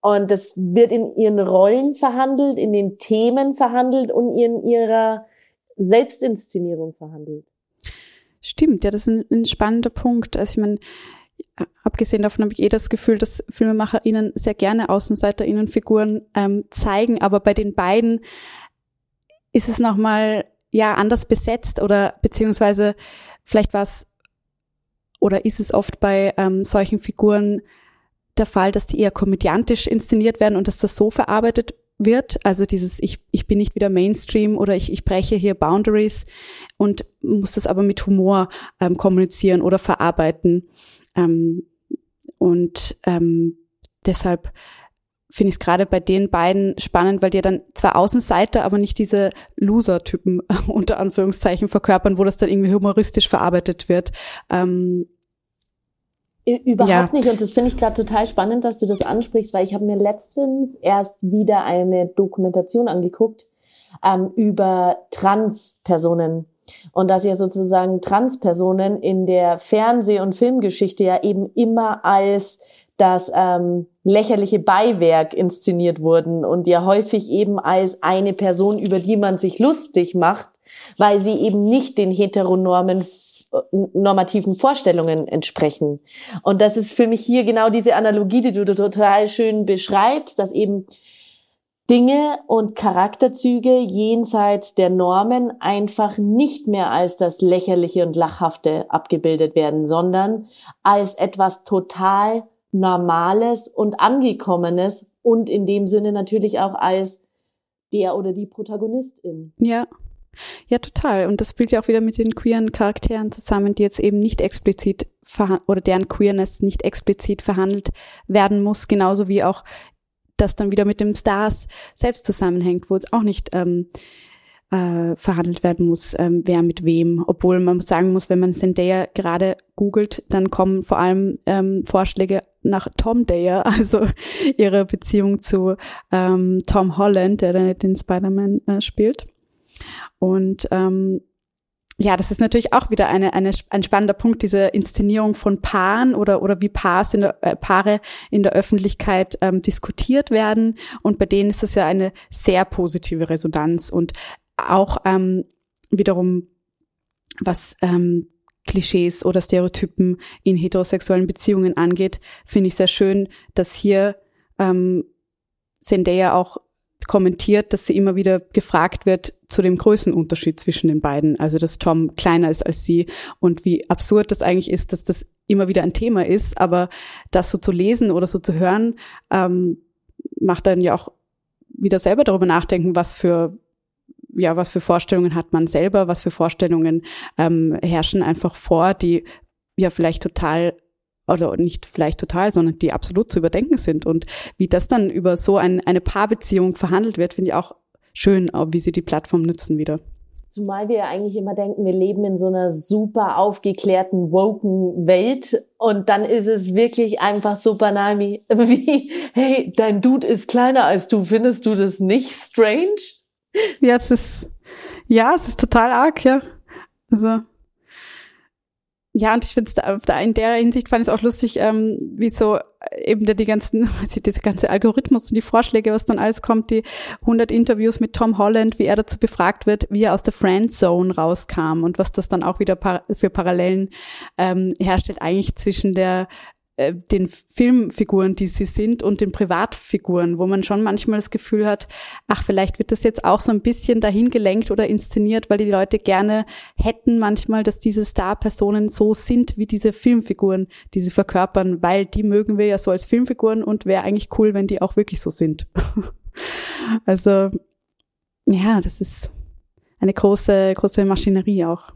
S2: Und das wird in ihren Rollen verhandelt, in den Themen verhandelt und in ihrer Selbstinszenierung verhandelt.
S1: Stimmt, ja, das ist ein, ein spannender Punkt. Also ich meine, abgesehen davon habe ich eh das Gefühl, dass FilmemacherInnen sehr gerne AußenseiterInnen Figuren ähm, zeigen, aber bei den beiden ist es nochmal ja anders besetzt oder beziehungsweise vielleicht war es oder ist es oft bei ähm, solchen Figuren der Fall, dass die eher komödiantisch inszeniert werden und dass das so verarbeitet wird, also dieses ich, ich bin nicht wieder Mainstream oder ich, ich breche hier Boundaries und muss das aber mit Humor ähm, kommunizieren oder verarbeiten. Ähm, und ähm, deshalb finde ich es gerade bei den beiden spannend, weil die dann zwar Außenseiter, aber nicht diese Loser-Typen unter Anführungszeichen verkörpern, wo das dann irgendwie humoristisch verarbeitet wird. Ähm,
S2: Überhaupt ja. nicht. Und das finde ich gerade total spannend, dass du das ansprichst, weil ich habe mir letztens erst wieder eine Dokumentation angeguckt ähm, über Transpersonen. Und dass ja sozusagen Transpersonen in der Fernseh- und Filmgeschichte ja eben immer als das ähm, lächerliche Beiwerk inszeniert wurden und ja häufig eben als eine Person, über die man sich lustig macht, weil sie eben nicht den heteronormen normativen Vorstellungen entsprechen. Und das ist für mich hier genau diese Analogie, die du total schön beschreibst, dass eben Dinge und Charakterzüge jenseits der Normen einfach nicht mehr als das Lächerliche und Lachhafte abgebildet werden, sondern als etwas total Normales und Angekommenes und in dem Sinne natürlich auch als der oder die Protagonistin.
S1: Ja, ja, total. Und das spielt ja auch wieder mit den queeren Charakteren zusammen, die jetzt eben nicht explizit oder deren Queerness nicht explizit verhandelt werden muss, genauso wie auch das dann wieder mit dem Stars selbst zusammenhängt, wo es auch nicht ähm, äh, verhandelt werden muss, ähm, wer mit wem. Obwohl man sagen muss, wenn man Zendaya gerade googelt, dann kommen vor allem ähm, Vorschläge nach Tom Daya, also ihre Beziehung zu ähm, Tom Holland, der den Spider-Man äh, spielt. Und ähm, ja, das ist natürlich auch wieder eine, eine, ein spannender Punkt, diese Inszenierung von Paaren oder, oder wie Paars in der, äh, Paare in der Öffentlichkeit ähm, diskutiert werden. Und bei denen ist es ja eine sehr positive Resonanz und auch ähm, wiederum, was ähm, Klischees oder Stereotypen in heterosexuellen Beziehungen angeht, finde ich sehr schön, dass hier ähm, Zendaya auch kommentiert, dass sie immer wieder gefragt wird zu dem Größenunterschied zwischen den beiden. Also, dass Tom kleiner ist als sie und wie absurd das eigentlich ist, dass das immer wieder ein Thema ist. Aber das so zu lesen oder so zu hören, ähm, macht dann ja auch wieder selber darüber nachdenken, was für ja, was für Vorstellungen hat man selber, was für Vorstellungen ähm, herrschen einfach vor, die ja vielleicht total oder nicht vielleicht total, sondern die absolut zu überdenken sind. Und wie das dann über so ein, eine Paarbeziehung verhandelt wird, finde ich auch schön, wie sie die Plattform nutzen wieder.
S2: Zumal wir eigentlich immer denken, wir leben in so einer super aufgeklärten, woken Welt. Und dann ist es wirklich einfach so banal wie, wie, hey, dein Dude ist kleiner als du. Findest du das nicht strange?
S1: Ja, es ist, ja, es ist total arg, ja. Also, ja, und ich finde es in der Hinsicht fand ich es auch lustig, ähm, wie so eben der, die ganzen, also diese ganze Algorithmus und die Vorschläge, was dann alles kommt, die 100 Interviews mit Tom Holland, wie er dazu befragt wird, wie er aus der Friendzone rauskam und was das dann auch wieder par für Parallelen ähm, herstellt eigentlich zwischen der äh, den Filmfiguren, die sie sind und den Privatfiguren, wo man schon manchmal das Gefühl hat, ach, vielleicht wird das jetzt auch so ein bisschen dahin gelenkt oder inszeniert, weil die Leute gerne hätten manchmal, dass diese Star-Personen so sind wie diese Filmfiguren, die sie verkörpern, weil die mögen wir ja so als Filmfiguren und wäre eigentlich cool, wenn die auch wirklich so sind. also, ja, das ist eine große, große Maschinerie auch.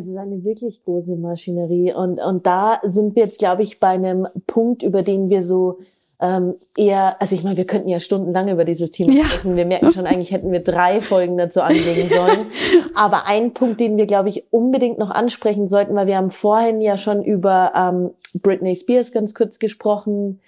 S2: Es ist eine wirklich große Maschinerie und, und da sind wir jetzt, glaube ich, bei einem Punkt, über den wir so ähm, eher, also ich meine, wir könnten ja stundenlang über dieses Thema ja. sprechen. Wir merken schon, eigentlich hätten wir drei Folgen dazu anlegen sollen. Aber ein Punkt, den wir, glaube ich, unbedingt noch ansprechen sollten, weil wir haben vorhin ja schon über ähm, Britney Spears ganz kurz gesprochen,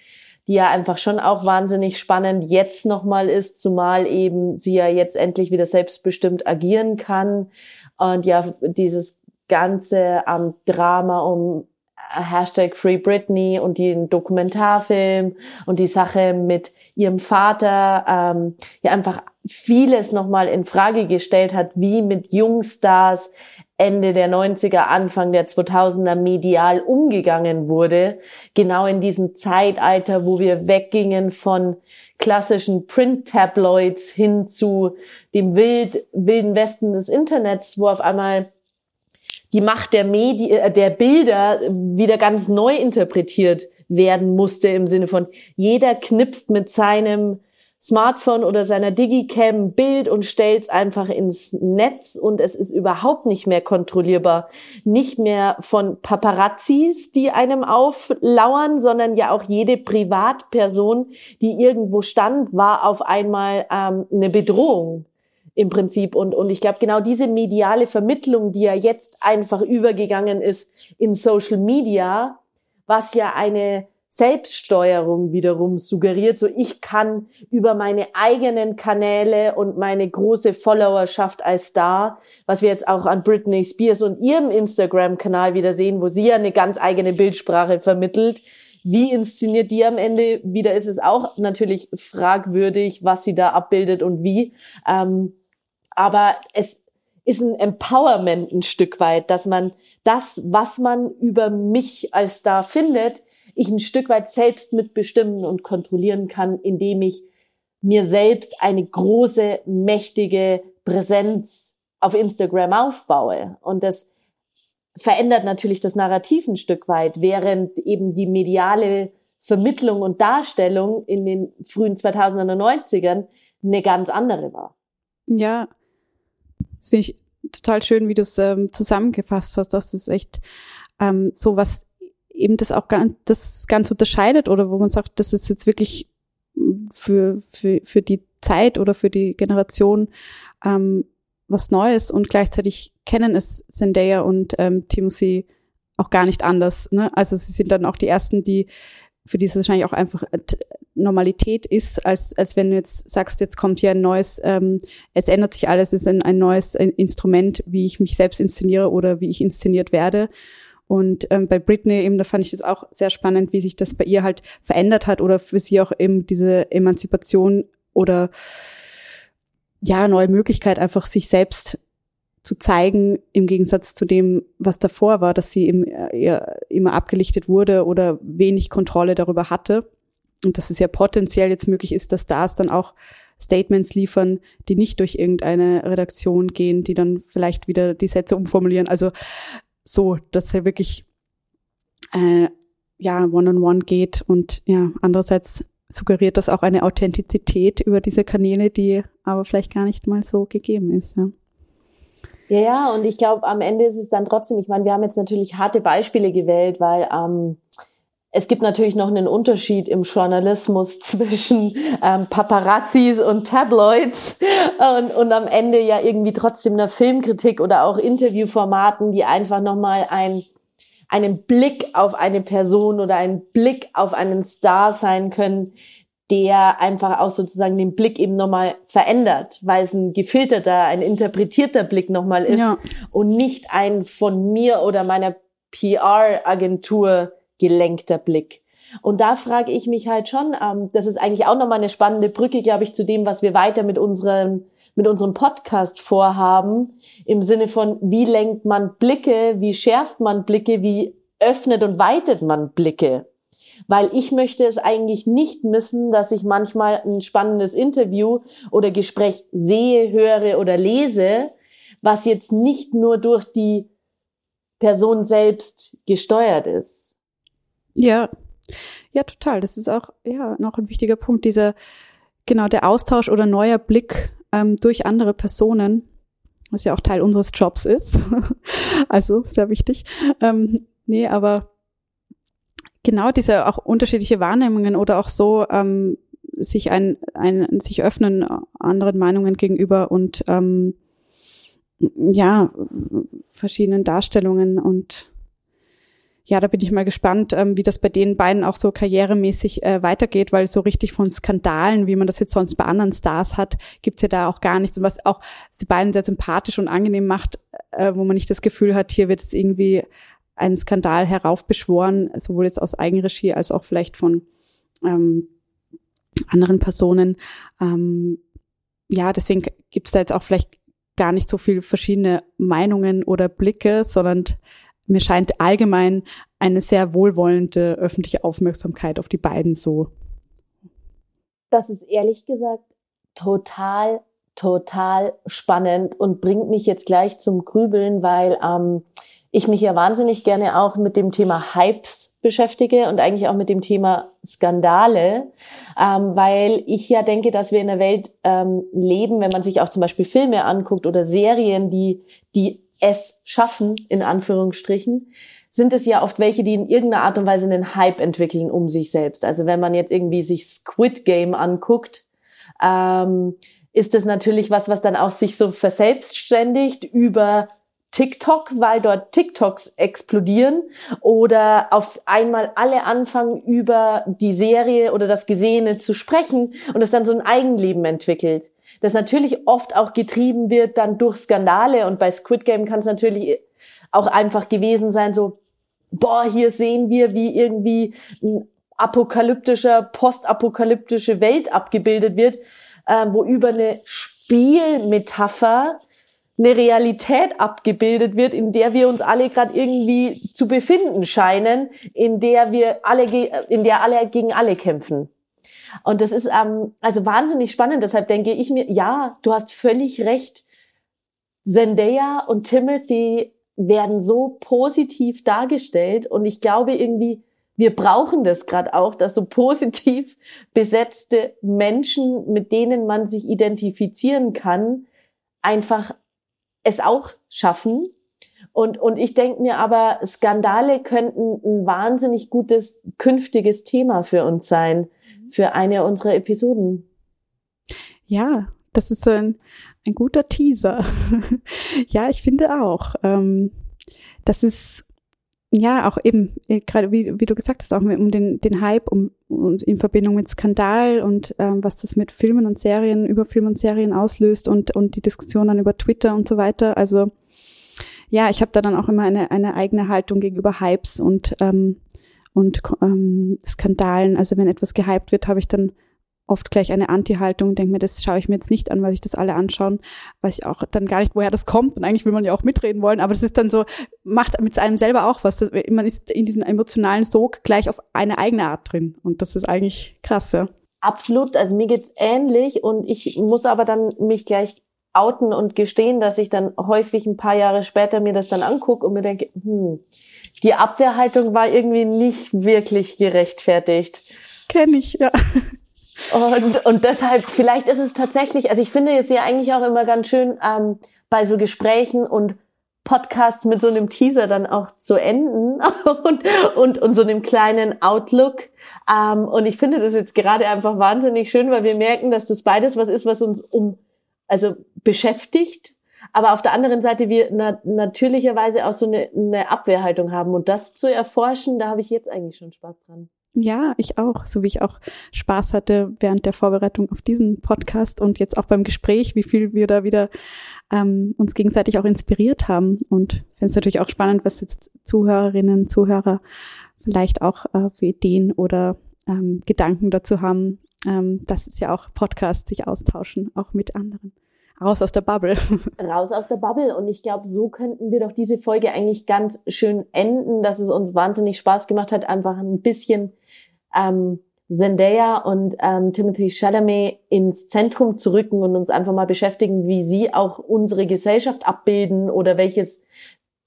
S2: die ja einfach schon auch wahnsinnig spannend jetzt nochmal ist, zumal eben sie ja jetzt endlich wieder selbstbestimmt agieren kann. Und ja, dieses ganze ähm, Drama um äh, Hashtag Free Britney und den Dokumentarfilm und die Sache mit ihrem Vater, ähm, ja einfach vieles nochmal in Frage gestellt hat, wie mit Jungstars Ende der 90er, Anfang der 2000er medial umgegangen wurde. Genau in diesem Zeitalter, wo wir weggingen von klassischen Print-Tabloids hin zu dem wild, wilden Westen des Internets, wo auf einmal die Macht der Medien, äh, der Bilder wieder ganz neu interpretiert werden musste im Sinne von jeder knipst mit seinem Smartphone oder seiner Digicam Bild und stellt es einfach ins Netz und es ist überhaupt nicht mehr kontrollierbar. Nicht mehr von Paparazzis, die einem auflauern, sondern ja auch jede Privatperson, die irgendwo stand, war auf einmal ähm, eine Bedrohung im Prinzip. Und, und ich glaube, genau diese mediale Vermittlung, die ja jetzt einfach übergegangen ist in Social Media, was ja eine Selbststeuerung wiederum suggeriert, so ich kann über meine eigenen Kanäle und meine große Followerschaft als Star, was wir jetzt auch an Britney Spears und ihrem Instagram-Kanal wieder sehen, wo sie ja eine ganz eigene Bildsprache vermittelt, wie inszeniert die am Ende? Wieder ist es auch natürlich fragwürdig, was sie da abbildet und wie. Ähm, aber es ist ein Empowerment ein Stück weit, dass man das, was man über mich als Star findet, ich ein Stück weit selbst mitbestimmen und kontrollieren kann, indem ich mir selbst eine große, mächtige Präsenz auf Instagram aufbaue. Und das verändert natürlich das Narrativ ein Stück weit, während eben die mediale Vermittlung und Darstellung in den frühen 2000er 90ern eine ganz andere war.
S1: Ja, das finde ich total schön, wie du es ähm, zusammengefasst hast, dass es echt ähm, so was eben das auch ganz, das ganz unterscheidet oder wo man sagt, das ist jetzt wirklich für, für, für die Zeit oder für die Generation ähm, was Neues und gleichzeitig kennen es Zendaya und ähm, Timothy auch gar nicht anders. Ne? Also sie sind dann auch die ersten, die für die es wahrscheinlich auch einfach äh, Normalität ist, als, als wenn du jetzt sagst, jetzt kommt hier ein neues, ähm, es ändert sich alles, es ist ein, ein neues Instrument, wie ich mich selbst inszeniere oder wie ich inszeniert werde. Und ähm, bei Britney eben, da fand ich das auch sehr spannend, wie sich das bei ihr halt verändert hat oder für sie auch eben diese Emanzipation oder ja, neue Möglichkeit, einfach sich selbst zu zeigen, im Gegensatz zu dem, was davor war, dass sie eben äh, immer abgelichtet wurde oder wenig Kontrolle darüber hatte. Und dass es ja potenziell jetzt möglich ist, dass Stars dann auch Statements liefern, die nicht durch irgendeine Redaktion gehen, die dann vielleicht wieder die Sätze umformulieren. Also so, dass er wirklich äh, ja one-on-one -on -one geht und ja andererseits suggeriert das auch eine Authentizität über diese Kanäle, die aber vielleicht gar nicht mal so gegeben ist. Ja.
S2: Ja, ja, und ich glaube, am Ende ist es dann trotzdem, ich meine, wir haben jetzt natürlich harte Beispiele gewählt, weil ähm, es gibt natürlich noch einen Unterschied im Journalismus zwischen ähm, Paparazzis und Tabloids und, und am Ende ja irgendwie trotzdem einer Filmkritik oder auch Interviewformaten, die einfach nochmal ein, einen Blick auf eine Person oder einen Blick auf einen Star sein können, der einfach auch sozusagen den Blick eben nochmal verändert, weil es ein gefilterter, ein interpretierter Blick nochmal ist ja. und nicht ein von mir oder meiner PR-Agentur gelenkter Blick. Und da frage ich mich halt schon, ähm, das ist eigentlich auch nochmal eine spannende Brücke, glaube ich, zu dem, was wir weiter mit unserem, mit unserem Podcast vorhaben, im Sinne von, wie lenkt man Blicke, wie schärft man Blicke, wie öffnet und weitet man Blicke. Weil ich möchte es eigentlich nicht missen, dass ich manchmal ein spannendes Interview oder Gespräch sehe, höre oder lese, was jetzt nicht nur durch die Person selbst gesteuert ist.
S1: Ja, ja, total. Das ist auch ja noch ein wichtiger Punkt. Dieser genau der Austausch oder neuer Blick ähm, durch andere Personen, was ja auch Teil unseres Jobs ist. also sehr wichtig. Ähm, nee, aber genau diese auch unterschiedliche Wahrnehmungen oder auch so ähm, sich ein, ein sich öffnen anderen Meinungen gegenüber und ähm, ja verschiedenen Darstellungen und ja, da bin ich mal gespannt, ähm, wie das bei den beiden auch so karrieremäßig äh, weitergeht, weil so richtig von Skandalen, wie man das jetzt sonst bei anderen Stars hat, gibt's ja da auch gar nichts. Und was auch sie beiden sehr sympathisch und angenehm macht, äh, wo man nicht das Gefühl hat, hier wird es irgendwie ein Skandal heraufbeschworen, sowohl jetzt aus Eigenregie als auch vielleicht von ähm, anderen Personen. Ähm, ja, deswegen gibt's da jetzt auch vielleicht gar nicht so viel verschiedene Meinungen oder Blicke, sondern mir scheint allgemein eine sehr wohlwollende öffentliche Aufmerksamkeit auf die beiden so.
S2: Das ist ehrlich gesagt total, total spannend und bringt mich jetzt gleich zum Grübeln, weil ähm, ich mich ja wahnsinnig gerne auch mit dem Thema Hypes beschäftige und eigentlich auch mit dem Thema Skandale, ähm, weil ich ja denke, dass wir in einer Welt ähm, leben, wenn man sich auch zum Beispiel Filme anguckt oder Serien, die, die es schaffen, in Anführungsstrichen, sind es ja oft welche, die in irgendeiner Art und Weise einen Hype entwickeln um sich selbst. Also wenn man jetzt irgendwie sich Squid Game anguckt, ähm, ist das natürlich was, was dann auch sich so verselbstständigt über TikTok, weil dort TikToks explodieren oder auf einmal alle anfangen über die Serie oder das Gesehene zu sprechen und es dann so ein Eigenleben entwickelt das natürlich oft auch getrieben wird dann durch Skandale und bei Squid Game kann es natürlich auch einfach gewesen sein, so, boah, hier sehen wir, wie irgendwie ein apokalyptischer, postapokalyptische Welt abgebildet wird, äh, wo über eine Spielmetapher eine Realität abgebildet wird, in der wir uns alle gerade irgendwie zu befinden scheinen, in der wir alle, in der alle gegen alle kämpfen. Und das ist ähm, also wahnsinnig spannend. Deshalb denke ich mir, ja, du hast völlig recht. Zendaya und Timothy werden so positiv dargestellt und ich glaube irgendwie, wir brauchen das gerade auch, dass so positiv besetzte Menschen, mit denen man sich identifizieren kann, einfach es auch schaffen. Und, und ich denke mir aber, Skandale könnten ein wahnsinnig gutes künftiges Thema für uns sein für eine unserer Episoden.
S1: Ja, das ist ein, ein guter Teaser. ja, ich finde auch. Ähm, das ist ja auch eben, äh, gerade wie, wie du gesagt hast, auch um den, den Hype um, und in Verbindung mit Skandal und ähm, was das mit Filmen und Serien, über Filme und Serien auslöst und, und die Diskussion dann über Twitter und so weiter. Also ja, ich habe da dann auch immer eine, eine eigene Haltung gegenüber Hypes und ähm, und ähm, Skandalen. Also wenn etwas gehypt wird, habe ich dann oft gleich eine Anti-Haltung, denke mir, das schaue ich mir jetzt nicht an, weil sich das alle anschauen, weiß ich auch dann gar nicht, woher das kommt. Und eigentlich will man ja auch mitreden wollen, aber das ist dann so, macht mit einem selber auch was. Man ist in diesem emotionalen Sog gleich auf eine eigene Art drin. Und das ist eigentlich krass, ja.
S2: Absolut, also mir geht's ähnlich und ich muss aber dann mich gleich outen und gestehen, dass ich dann häufig ein paar Jahre später mir das dann angucke und mir denke, hm, die Abwehrhaltung war irgendwie nicht wirklich gerechtfertigt.
S1: Kenn ich, ja.
S2: Und, und deshalb, vielleicht ist es tatsächlich, also ich finde es ja eigentlich auch immer ganz schön ähm, bei so Gesprächen und Podcasts mit so einem Teaser dann auch zu enden und, und, und so einem kleinen Outlook. Ähm, und ich finde das jetzt gerade einfach wahnsinnig schön, weil wir merken, dass das beides was ist, was uns um, also beschäftigt, aber auf der anderen Seite wir na natürlicherweise auch so eine, eine Abwehrhaltung haben. Und das zu erforschen, da habe ich jetzt eigentlich schon Spaß dran.
S1: Ja, ich auch, so wie ich auch Spaß hatte während der Vorbereitung auf diesen Podcast und jetzt auch beim Gespräch, wie viel wir da wieder ähm, uns gegenseitig auch inspiriert haben. Und finde es natürlich auch spannend, was jetzt Zuhörerinnen, Zuhörer vielleicht auch äh, für Ideen oder ähm, Gedanken dazu haben. Ähm, das ist ja auch Podcast, sich austauschen, auch mit anderen. Raus aus der Bubble.
S2: Raus aus der Bubble. Und ich glaube, so könnten wir doch diese Folge eigentlich ganz schön enden, dass es uns wahnsinnig Spaß gemacht hat, einfach ein bisschen ähm, Zendaya und ähm, Timothy Chalamet ins Zentrum zu rücken und uns einfach mal beschäftigen, wie sie auch unsere Gesellschaft abbilden oder welches,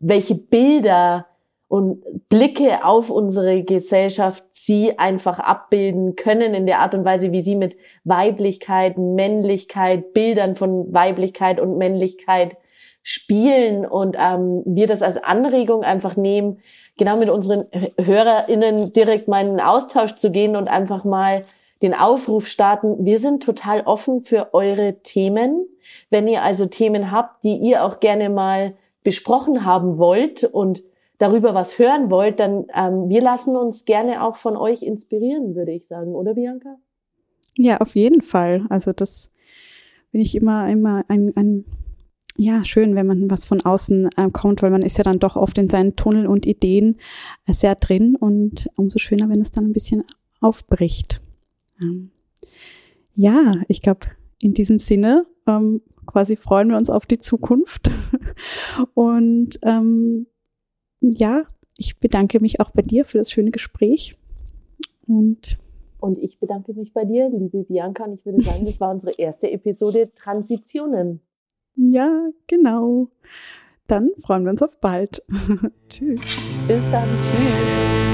S2: welche Bilder und Blicke auf unsere Gesellschaft sie einfach abbilden können in der Art und Weise, wie sie mit Weiblichkeit, Männlichkeit, Bildern von Weiblichkeit und Männlichkeit spielen und ähm, wir das als Anregung einfach nehmen, genau mit unseren HörerInnen direkt mal in den Austausch zu gehen und einfach mal den Aufruf starten. Wir sind total offen für eure Themen. Wenn ihr also Themen habt, die ihr auch gerne mal besprochen haben wollt und darüber was hören wollt, dann ähm, wir lassen uns gerne auch von euch inspirieren, würde ich sagen, oder Bianca?
S1: Ja, auf jeden Fall. Also das bin ich immer, immer ein, ein ja, schön, wenn man was von außen äh, kommt, weil man ist ja dann doch oft in seinen Tunnel und Ideen äh, sehr drin und umso schöner, wenn es dann ein bisschen aufbricht. Ähm, ja, ich glaube, in diesem Sinne ähm, quasi freuen wir uns auf die Zukunft und ähm, ja, ich bedanke mich auch bei dir für das schöne Gespräch und
S2: und ich bedanke mich bei dir, liebe Bianca, und ich würde sagen, das war unsere erste Episode Transitionen.
S1: Ja, genau. Dann freuen wir uns auf bald. Tschüss.
S2: Bis dann. Tschüss.